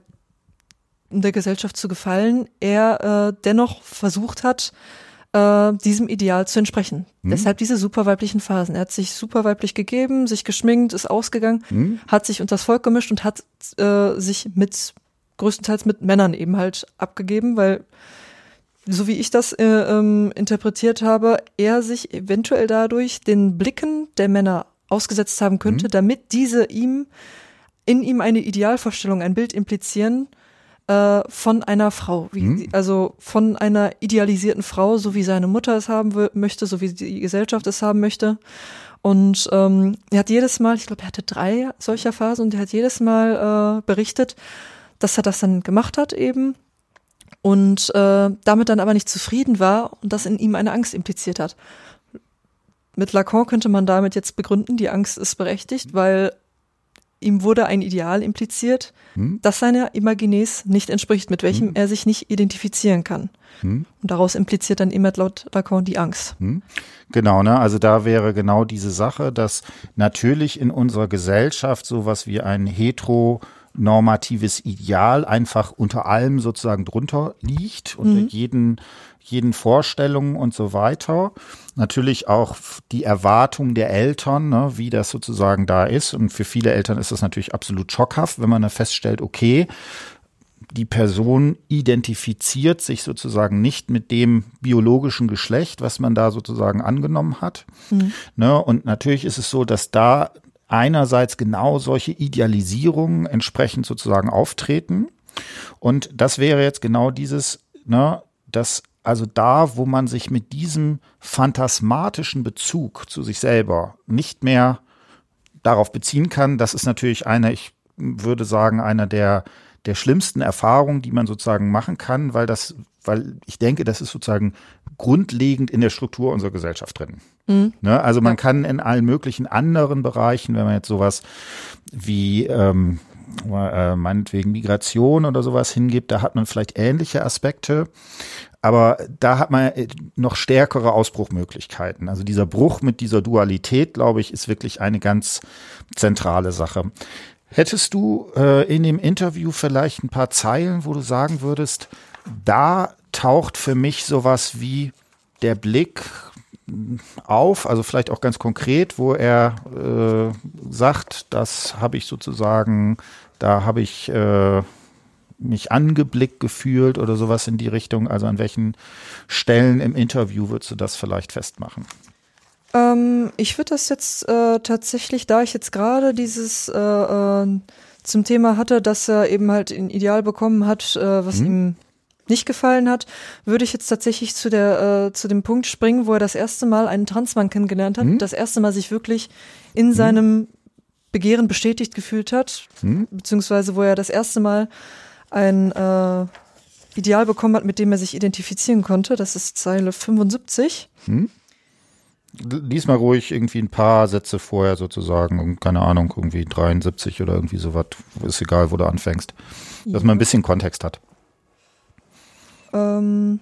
um der Gesellschaft zu gefallen, er äh, dennoch versucht hat, äh, diesem Ideal zu entsprechen. Mhm. Deshalb diese superweiblichen Phasen. Er hat sich superweiblich gegeben, sich geschminkt, ist ausgegangen, mhm. hat sich unter das Volk gemischt und hat äh, sich mit größtenteils mit Männern eben halt abgegeben, weil so wie ich das äh, ähm, interpretiert habe, er sich eventuell dadurch den Blicken der Männer ausgesetzt haben könnte, mhm. damit diese ihm in ihm eine Idealvorstellung, ein Bild implizieren äh, von einer Frau, wie, mhm. also von einer idealisierten Frau, so wie seine Mutter es haben möchte, so wie die Gesellschaft es haben möchte. Und ähm, er hat jedes Mal, ich glaube, er hatte drei solcher Phasen und er hat jedes Mal äh, berichtet, dass er das dann gemacht hat eben und äh, damit dann aber nicht zufrieden war und das in ihm eine Angst impliziert hat. Mit Lacan könnte man damit jetzt begründen, die Angst ist berechtigt, weil ihm wurde ein Ideal impliziert, hm? das seiner Imaginäs nicht entspricht, mit welchem hm? er sich nicht identifizieren kann. Hm? Und daraus impliziert dann immer laut Lacan die Angst. Hm? Genau, ne? Also da wäre genau diese Sache, dass natürlich in unserer Gesellschaft sowas wie ein hetero normatives Ideal einfach unter allem sozusagen drunter liegt, unter mhm. jeden, jeden Vorstellungen und so weiter. Natürlich auch die Erwartung der Eltern, ne, wie das sozusagen da ist. Und für viele Eltern ist das natürlich absolut schockhaft, wenn man dann feststellt, okay, die Person identifiziert sich sozusagen nicht mit dem biologischen Geschlecht, was man da sozusagen angenommen hat. Mhm. Ne, und natürlich ist es so, dass da einerseits genau solche Idealisierungen entsprechend sozusagen auftreten. Und das wäre jetzt genau dieses, ne, das also da, wo man sich mit diesem phantasmatischen Bezug zu sich selber nicht mehr darauf beziehen kann, das ist natürlich eine, ich würde sagen, einer der, der schlimmsten Erfahrungen, die man sozusagen machen kann, weil das, weil ich denke, das ist sozusagen grundlegend in der Struktur unserer Gesellschaft drin. Mhm. Ne? Also man kann in allen möglichen anderen Bereichen, wenn man jetzt sowas wie ähm, äh, meinetwegen Migration oder sowas hingibt, da hat man vielleicht ähnliche Aspekte. Aber da hat man äh, noch stärkere Ausbruchmöglichkeiten. Also dieser Bruch mit dieser Dualität, glaube ich, ist wirklich eine ganz zentrale Sache. Hättest du äh, in dem Interview vielleicht ein paar Zeilen, wo du sagen würdest, da taucht für mich sowas wie der Blick auf, also vielleicht auch ganz konkret, wo er äh, sagt, das habe ich sozusagen, da habe ich äh, mich angeblickt gefühlt oder sowas in die Richtung? Also an welchen Stellen im Interview würdest du das vielleicht festmachen? Ähm, ich würde das jetzt äh, tatsächlich, da ich jetzt gerade dieses äh, äh, zum Thema hatte, dass er eben halt ein Ideal bekommen hat, äh, was hm. ihm nicht gefallen hat, würde ich jetzt tatsächlich zu der äh, zu dem Punkt springen, wo er das erste Mal einen Transmann kennengelernt hat, hm. das erste Mal sich wirklich in hm. seinem Begehren bestätigt gefühlt hat, hm. beziehungsweise wo er das erste Mal ein äh, Ideal bekommen hat, mit dem er sich identifizieren konnte. Das ist Zeile 75. Hm? Lies mal ruhig irgendwie ein paar Sätze vorher sozusagen, keine Ahnung, irgendwie 73 oder irgendwie sowas. Ist egal, wo du anfängst. Dass man ein bisschen Kontext hat. Ähm,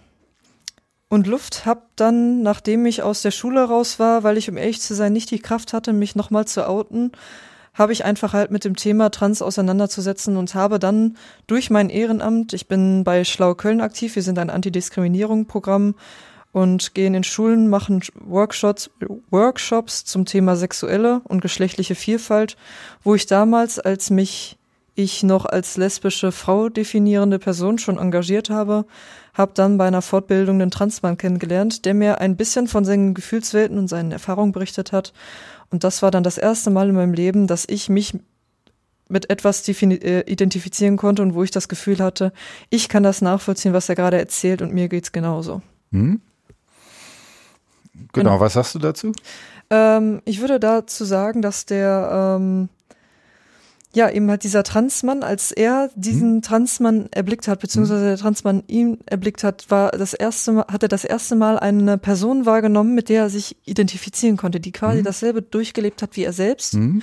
und Luft hab dann, nachdem ich aus der Schule raus war, weil ich, um ehrlich zu sein, nicht die Kraft hatte, mich nochmal zu outen, habe ich einfach halt mit dem Thema Trans auseinanderzusetzen und habe dann durch mein Ehrenamt, ich bin bei Schlau Köln aktiv, wir sind ein Antidiskriminierung-Programm und gehen in Schulen, machen Workshops, Workshops zum Thema sexuelle und geschlechtliche Vielfalt, wo ich damals, als mich ich noch als lesbische Frau definierende Person schon engagiert habe, habe dann bei einer Fortbildung einen Transmann kennengelernt, der mir ein bisschen von seinen Gefühlswelten und seinen Erfahrungen berichtet hat und das war dann das erste Mal in meinem Leben, dass ich mich mit etwas äh, identifizieren konnte und wo ich das Gefühl hatte, ich kann das nachvollziehen, was er gerade erzählt und mir geht's genauso. Hm? Genau, genau, was sagst du dazu? Ähm, ich würde dazu sagen, dass der ähm, ja, eben halt dieser Transmann, als er diesen hm. Transmann erblickt hat, beziehungsweise der Transmann ihn erblickt hat, war das erste Mal, hat er das erste Mal eine Person wahrgenommen, mit der er sich identifizieren konnte, die quasi hm. dasselbe durchgelebt hat wie er selbst. Hm.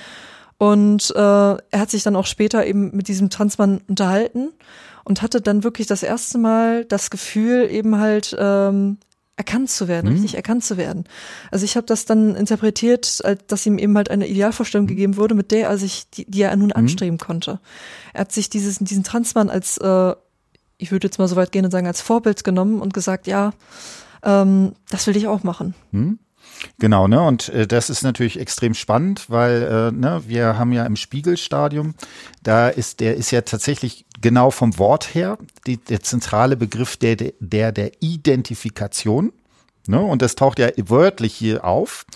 Und äh, er hat sich dann auch später eben mit diesem Transmann unterhalten und hatte dann wirklich das erste Mal das Gefühl, eben halt ähm, erkannt zu werden, mhm. richtig erkannt zu werden. Also ich habe das dann interpretiert, dass ihm eben halt eine Idealvorstellung mhm. gegeben wurde, mit der er sich, die, die er nun mhm. anstreben konnte. Er hat sich dieses, diesen Transmann als, äh, ich würde jetzt mal so weit gehen und sagen, als Vorbild genommen und gesagt, ja, ähm, das will ich auch machen. Mhm. Genau, ne? Und äh, das ist natürlich extrem spannend, weil äh, ne, wir haben ja im Spiegelstadium, da ist der ist ja tatsächlich genau vom Wort her die, der zentrale Begriff der der der Identifikation. Ne? Und das taucht ja wörtlich hier auf.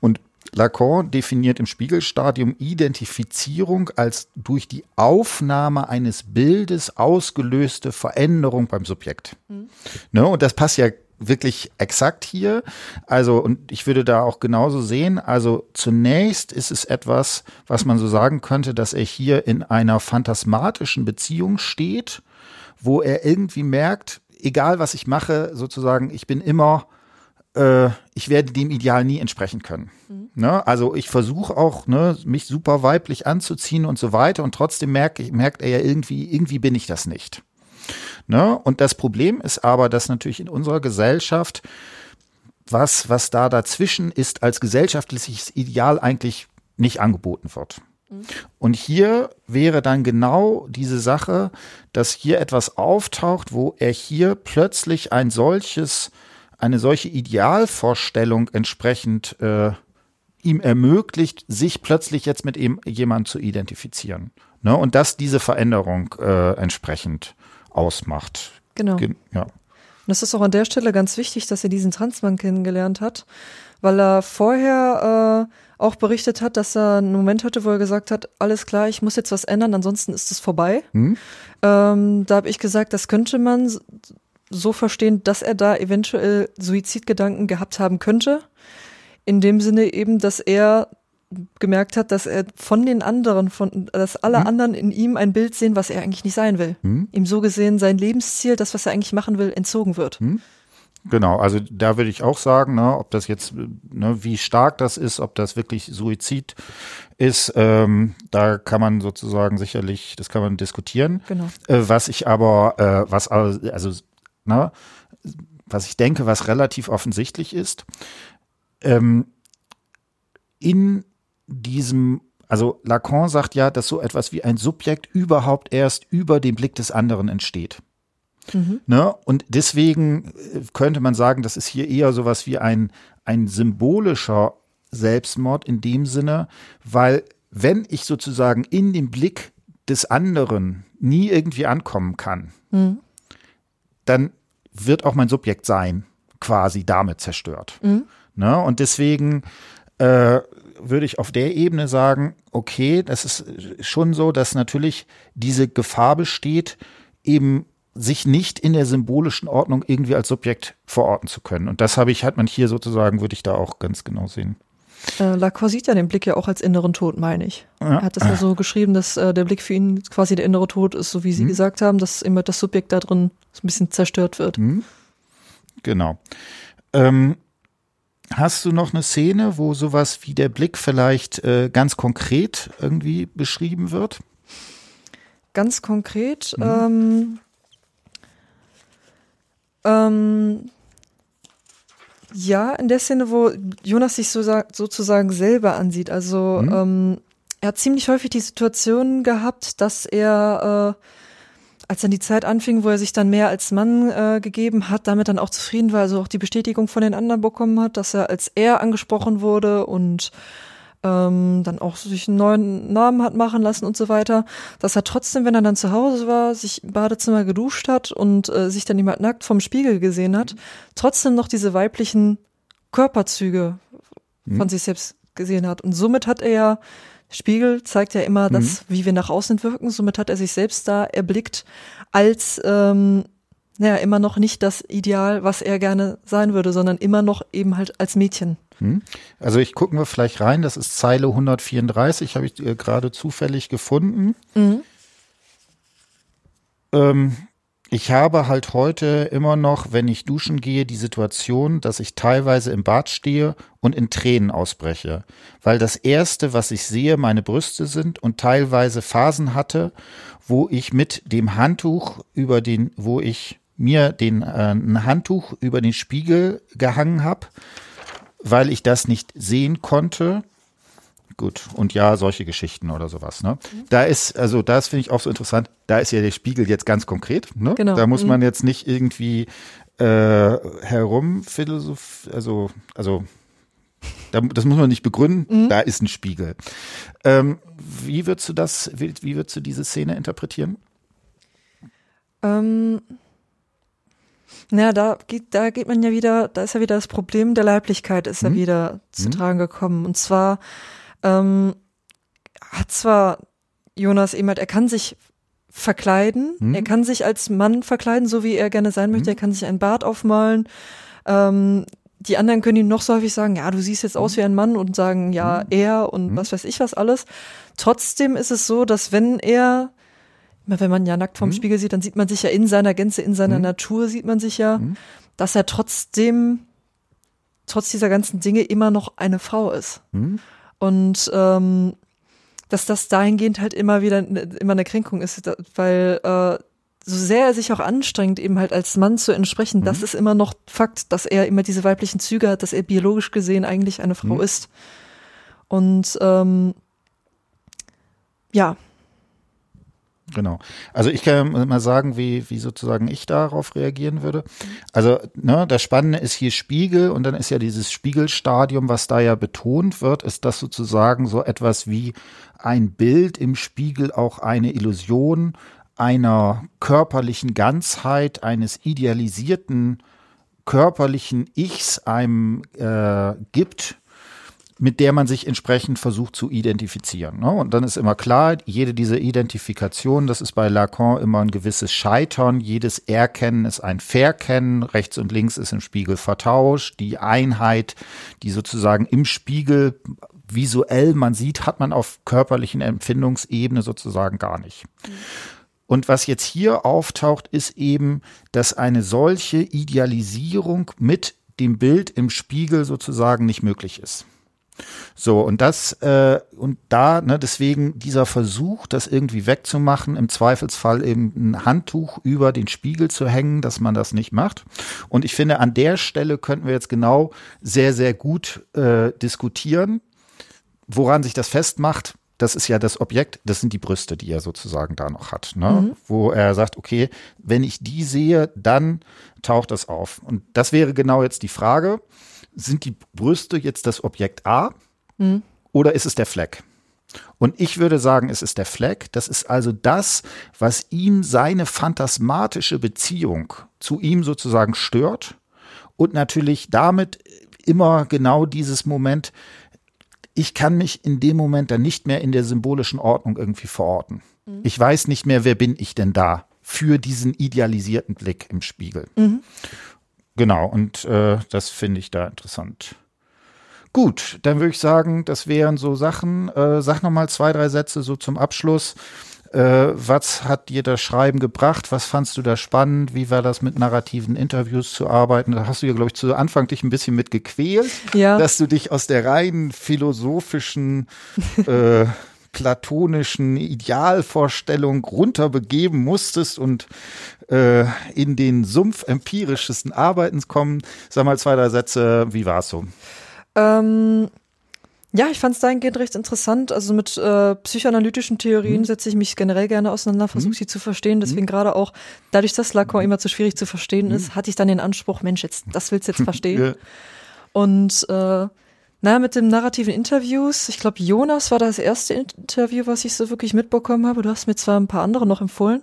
Und Lacan definiert im Spiegelstadium Identifizierung als durch die Aufnahme eines Bildes ausgelöste Veränderung beim Subjekt. Mhm. Ne? Und das passt ja wirklich exakt hier. Also, und ich würde da auch genauso sehen. Also, zunächst ist es etwas, was man so sagen könnte, dass er hier in einer phantasmatischen Beziehung steht, wo er irgendwie merkt, egal was ich mache, sozusagen, ich bin immer, äh, ich werde dem Ideal nie entsprechen können. Mhm. Ne? Also ich versuche auch, ne, mich super weiblich anzuziehen und so weiter und trotzdem merkt, merkt er ja irgendwie, irgendwie bin ich das nicht. Ne? Und das Problem ist aber, dass natürlich in unserer Gesellschaft was, was da dazwischen ist, als gesellschaftliches Ideal eigentlich nicht angeboten wird. Mhm. Und hier wäre dann genau diese Sache, dass hier etwas auftaucht, wo er hier plötzlich ein solches, eine solche Idealvorstellung entsprechend äh, ihm ermöglicht, sich plötzlich jetzt mit ihm jemand zu identifizieren. Ne? Und dass diese Veränderung äh, entsprechend ausmacht. Genau. Gen ja. Und es ist auch an der Stelle ganz wichtig, dass er diesen Transmann kennengelernt hat, weil er vorher äh, auch berichtet hat, dass er einen Moment hatte, wo er gesagt hat, alles klar, ich muss jetzt was ändern, ansonsten ist es vorbei. Hm? Ähm, da habe ich gesagt, das könnte man so verstehen, dass er da eventuell Suizidgedanken gehabt haben könnte. In dem Sinne eben, dass er gemerkt hat, dass er von den anderen, von, dass alle hm. anderen in ihm ein Bild sehen, was er eigentlich nicht sein will. Hm. Ihm so gesehen sein Lebensziel, das, was er eigentlich machen will, entzogen wird. Hm. Genau, also da würde ich auch sagen, ne, ob das jetzt, ne, wie stark das ist, ob das wirklich Suizid ist, ähm, da kann man sozusagen sicherlich, das kann man diskutieren. Genau. Äh, was ich aber, äh, was also, ne, was ich denke, was relativ offensichtlich ist, ähm, in diesem, also Lacan sagt ja, dass so etwas wie ein Subjekt überhaupt erst über den Blick des anderen entsteht. Mhm. Ne? Und deswegen äh, könnte man sagen, das ist hier eher sowas wie ein, ein symbolischer Selbstmord in dem Sinne, weil wenn ich sozusagen in dem Blick des anderen nie irgendwie ankommen kann, mhm. dann wird auch mein Subjekt sein quasi damit zerstört. Mhm. Ne? Und deswegen äh, würde ich auf der Ebene sagen, okay, das ist schon so, dass natürlich diese Gefahr besteht, eben sich nicht in der symbolischen Ordnung irgendwie als Subjekt verorten zu können. Und das habe ich, hat man hier sozusagen, würde ich da auch ganz genau sehen. Äh, Lacan sieht ja den Blick ja auch als inneren Tod, meine ich. Ja. Er hat es ja so geschrieben, dass äh, der Blick für ihn quasi der innere Tod ist, so wie Sie mhm. gesagt haben, dass immer das Subjekt da drin so ein bisschen zerstört wird. Mhm. Genau. Ähm, hast du noch eine Szene, wo sowas wie der Blick vielleicht äh, ganz konkret irgendwie beschrieben wird? Ganz konkret. Mhm. Ähm, ähm, ja, in der Szene, wo Jonas sich so, sozusagen selber ansieht. Also mhm. ähm, er hat ziemlich häufig die Situation gehabt, dass er, äh, als dann die Zeit anfing, wo er sich dann mehr als Mann äh, gegeben hat, damit dann auch zufrieden war, also auch die Bestätigung von den anderen bekommen hat, dass er als er angesprochen wurde und ähm, dann auch sich einen neuen Namen hat machen lassen und so weiter, dass er trotzdem, wenn er dann zu Hause war, sich im Badezimmer geduscht hat und äh, sich dann jemand nackt vom Spiegel gesehen hat, trotzdem noch diese weiblichen Körperzüge mhm. von sich selbst gesehen hat. Und somit hat er ja, Spiegel zeigt ja immer das, mhm. wie wir nach außen wirken, somit hat er sich selbst da erblickt als ähm, naja, immer noch nicht das Ideal, was er gerne sein würde, sondern immer noch eben halt als Mädchen. Hm? Also ich gucken wir vielleicht rein, das ist Zeile 134, habe ich äh, gerade zufällig gefunden. Mhm. Ähm, ich habe halt heute immer noch, wenn ich duschen gehe, die Situation, dass ich teilweise im Bad stehe und in Tränen ausbreche, weil das erste, was ich sehe, meine Brüste sind und teilweise Phasen hatte, wo ich mit dem Handtuch über den, wo ich mir den äh, ein Handtuch über den Spiegel gehangen habe weil ich das nicht sehen konnte. Gut, und ja, solche Geschichten oder sowas. Ne? Mhm. Da ist, also das finde ich auch so interessant, da ist ja der Spiegel jetzt ganz konkret. Ne? Genau. Da muss mhm. man jetzt nicht irgendwie äh, herum philosoph, also, also da, das muss man nicht begründen, mhm. da ist ein Spiegel. Ähm, wie würdest du das, wie, wie würdest du diese Szene interpretieren? Ähm, naja, da geht, da geht man ja wieder, da ist ja wieder das Problem der Leiblichkeit ist mhm. ja wieder zu mhm. tragen gekommen. Und zwar ähm, hat zwar Jonas eben halt, er kann sich verkleiden, mhm. er kann sich als Mann verkleiden, so wie er gerne sein möchte, mhm. er kann sich ein Bart aufmalen. Ähm, die anderen können ihm noch so häufig sagen, ja, du siehst jetzt aus mhm. wie ein Mann und sagen, ja, mhm. er und was weiß ich was alles. Trotzdem ist es so, dass wenn er wenn man ja nackt vorm. Spiegel sieht, dann sieht man sich ja in seiner Gänze, in seiner. Natur sieht man sich ja, dass er trotzdem, trotz dieser ganzen Dinge immer noch eine Frau ist. Und ähm, dass das dahingehend halt immer wieder immer eine Kränkung ist, weil äh, so sehr er sich auch anstrengt, eben halt als Mann zu entsprechen, das mhm. ist immer noch Fakt, dass er immer diese weiblichen Züge hat, dass er biologisch gesehen eigentlich eine Frau mhm. ist. Und ähm, ja, Genau. Also ich kann mal sagen, wie, wie sozusagen ich darauf reagieren würde. Also, ne, das Spannende ist hier Spiegel und dann ist ja dieses Spiegelstadium, was da ja betont wird, ist das sozusagen so etwas wie ein Bild im Spiegel auch eine Illusion einer körperlichen Ganzheit, eines idealisierten körperlichen Ichs einem äh, gibt mit der man sich entsprechend versucht zu identifizieren. Ne? Und dann ist immer klar, jede dieser Identifikation, das ist bei Lacan immer ein gewisses Scheitern. Jedes Erkennen ist ein Verkennen. Rechts und links ist im Spiegel vertauscht. Die Einheit, die sozusagen im Spiegel visuell man sieht, hat man auf körperlichen Empfindungsebene sozusagen gar nicht. Und was jetzt hier auftaucht, ist eben, dass eine solche Idealisierung mit dem Bild im Spiegel sozusagen nicht möglich ist. So, und das, äh, und da, ne, deswegen dieser Versuch, das irgendwie wegzumachen, im Zweifelsfall eben ein Handtuch über den Spiegel zu hängen, dass man das nicht macht. Und ich finde, an der Stelle könnten wir jetzt genau sehr, sehr gut äh, diskutieren, woran sich das festmacht. das ist ja das Objekt, das sind die Brüste, die er sozusagen da noch hat, ne? Mhm. wo er sagt, okay, wenn ich die sehe, dann taucht das auf. Und das wäre genau jetzt die Frage, sind die Brüste jetzt das Objekt A mhm. oder ist es der Fleck? Und ich würde sagen, es ist der Fleck. Das ist also das, was ihm seine phantasmatische Beziehung zu ihm sozusagen stört. Und natürlich damit immer genau dieses Moment, ich kann mich in dem Moment dann nicht mehr in der symbolischen Ordnung irgendwie verorten. Mhm. Ich weiß nicht mehr, wer bin ich denn da für diesen idealisierten Blick im Spiegel. Mhm. Genau, und äh, das finde ich da interessant. Gut, dann würde ich sagen, das wären so Sachen. Äh, sag noch mal zwei, drei Sätze so zum Abschluss. Äh, was hat dir das Schreiben gebracht? Was fandst du da spannend? Wie war das mit narrativen Interviews zu arbeiten? Da hast du ja, glaube ich, zu Anfang dich ein bisschen mit gequält, ja. dass du dich aus der rein philosophischen äh, platonischen Idealvorstellung runterbegeben musstest und äh, in den Sumpf empirischesten Arbeitens kommen. Sag mal zwei, drei Sätze, wie war es so? Ähm, ja, ich fand es dahingehend recht interessant. Also mit äh, psychoanalytischen Theorien mhm. setze ich mich generell gerne auseinander, versuche mhm. sie zu verstehen. Deswegen mhm. gerade auch, dadurch, dass Lacan immer zu schwierig zu verstehen ist, mhm. hatte ich dann den Anspruch, Mensch, jetzt, das willst du jetzt verstehen. ja. Und äh, naja, mit dem narrativen Interviews, ich glaube, Jonas war das erste Interview, was ich so wirklich mitbekommen habe. Du hast mir zwar ein paar andere noch empfohlen,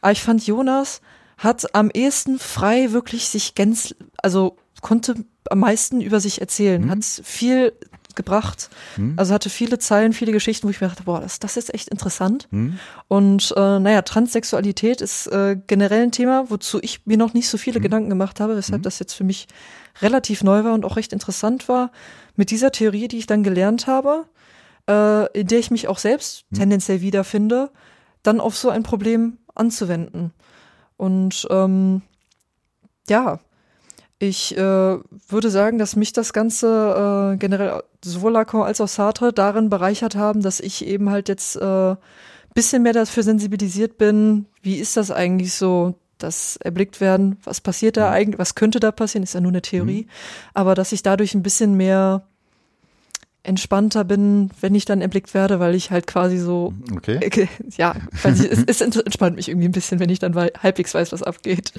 aber ich fand, Jonas hat am ehesten frei wirklich sich ganz, also konnte am meisten über sich erzählen, mhm. hat viel gebracht. Hm. Also hatte viele Zeilen, viele Geschichten, wo ich mir dachte, boah, das, das ist echt interessant. Hm. Und äh, naja, Transsexualität ist äh, generell ein Thema, wozu ich mir noch nicht so viele hm. Gedanken gemacht habe, weshalb hm. das jetzt für mich relativ neu war und auch recht interessant war. Mit dieser Theorie, die ich dann gelernt habe, äh, in der ich mich auch selbst hm. tendenziell wiederfinde, dann auf so ein Problem anzuwenden. Und ähm, ja, ich äh, würde sagen, dass mich das Ganze äh, generell sowohl Lacan als auch Sartre darin bereichert haben, dass ich eben halt jetzt äh, bisschen mehr dafür sensibilisiert bin, wie ist das eigentlich so, das erblickt werden, was passiert da mhm. eigentlich, was könnte da passieren, ist ja nur eine Theorie, mhm. aber dass ich dadurch ein bisschen mehr entspannter bin, wenn ich dann erblickt werde, weil ich halt quasi so, okay. äh, ja, ich, es, es, entspannt mich irgendwie ein bisschen, wenn ich dann halbwegs weiß, was abgeht.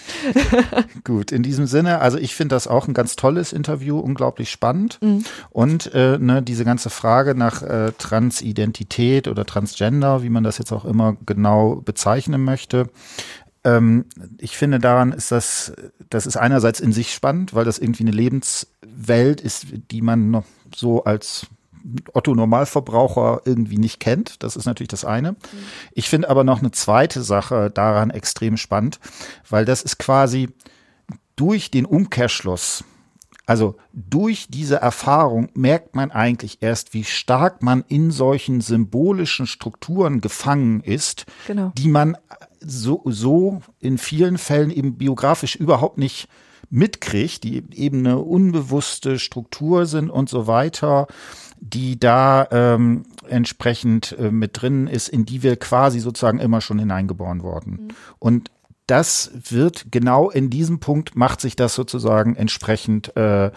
Gut, in diesem Sinne, also ich finde das auch ein ganz tolles Interview, unglaublich spannend mhm. und äh, ne, diese ganze Frage nach äh, Transidentität oder Transgender, wie man das jetzt auch immer genau bezeichnen möchte, ähm, ich finde daran ist das, das ist einerseits in sich spannend, weil das irgendwie eine Lebenswelt ist, die man noch so als Otto Normalverbraucher irgendwie nicht kennt. Das ist natürlich das eine. Ich finde aber noch eine zweite Sache daran extrem spannend, weil das ist quasi durch den Umkehrschluss also durch diese Erfahrung merkt man eigentlich erst, wie stark man in solchen symbolischen Strukturen gefangen ist, genau. die man so, so in vielen Fällen eben biografisch überhaupt nicht mitkriegt, die eben eine unbewusste Struktur sind und so weiter, die da ähm, entsprechend äh, mit drin ist, in die wir quasi sozusagen immer schon hineingeboren worden. Mhm. Und das wird genau in diesem Punkt macht sich das sozusagen entsprechend, äh,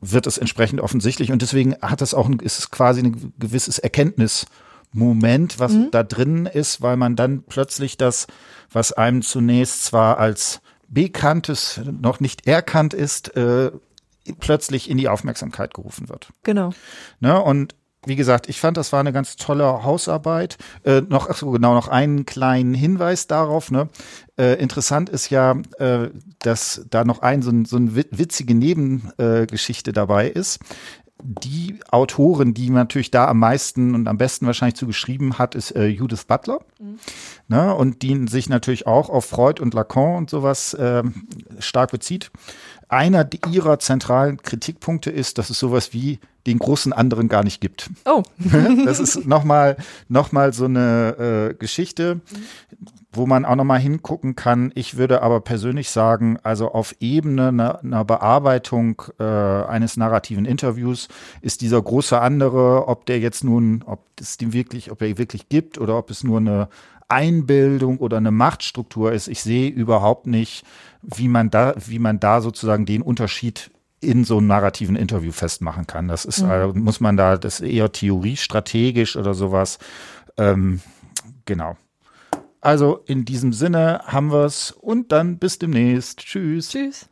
wird es entsprechend offensichtlich und deswegen hat es auch ein, ist es quasi ein gewisses Erkenntnismoment, was mhm. da drin ist, weil man dann plötzlich das, was einem zunächst zwar als Bekanntes noch nicht erkannt ist, äh, plötzlich in die Aufmerksamkeit gerufen wird. Genau. Ne, und wie gesagt, ich fand, das war eine ganz tolle Hausarbeit. Äh, noch, ach so, genau, noch einen kleinen Hinweis darauf. Ne? Äh, interessant ist ja, äh, dass da noch ein so, ein, so eine witzige Nebengeschichte dabei ist. Die Autorin, die natürlich da am meisten und am besten wahrscheinlich zu geschrieben hat, ist äh, Judith Butler. Mhm. Ne? Und die sich natürlich auch auf Freud und Lacan und sowas äh, stark bezieht einer ihrer zentralen Kritikpunkte ist, dass es sowas wie den großen anderen gar nicht gibt. Oh. das ist nochmal noch mal so eine äh, Geschichte, wo man auch nochmal hingucken kann. Ich würde aber persönlich sagen, also auf Ebene einer, einer Bearbeitung äh, eines narrativen Interviews ist dieser große andere, ob der jetzt nun, ob es den wirklich, ob er wirklich gibt oder ob es nur eine Einbildung oder eine Machtstruktur ist. Ich sehe überhaupt nicht, wie man da, wie man da sozusagen den Unterschied in so einem narrativen Interview festmachen kann. Das ist, mhm. äh, muss man da, das ist eher Theorie strategisch oder sowas. Ähm, genau. Also in diesem Sinne haben wir es und dann bis demnächst. Tschüss. Tschüss.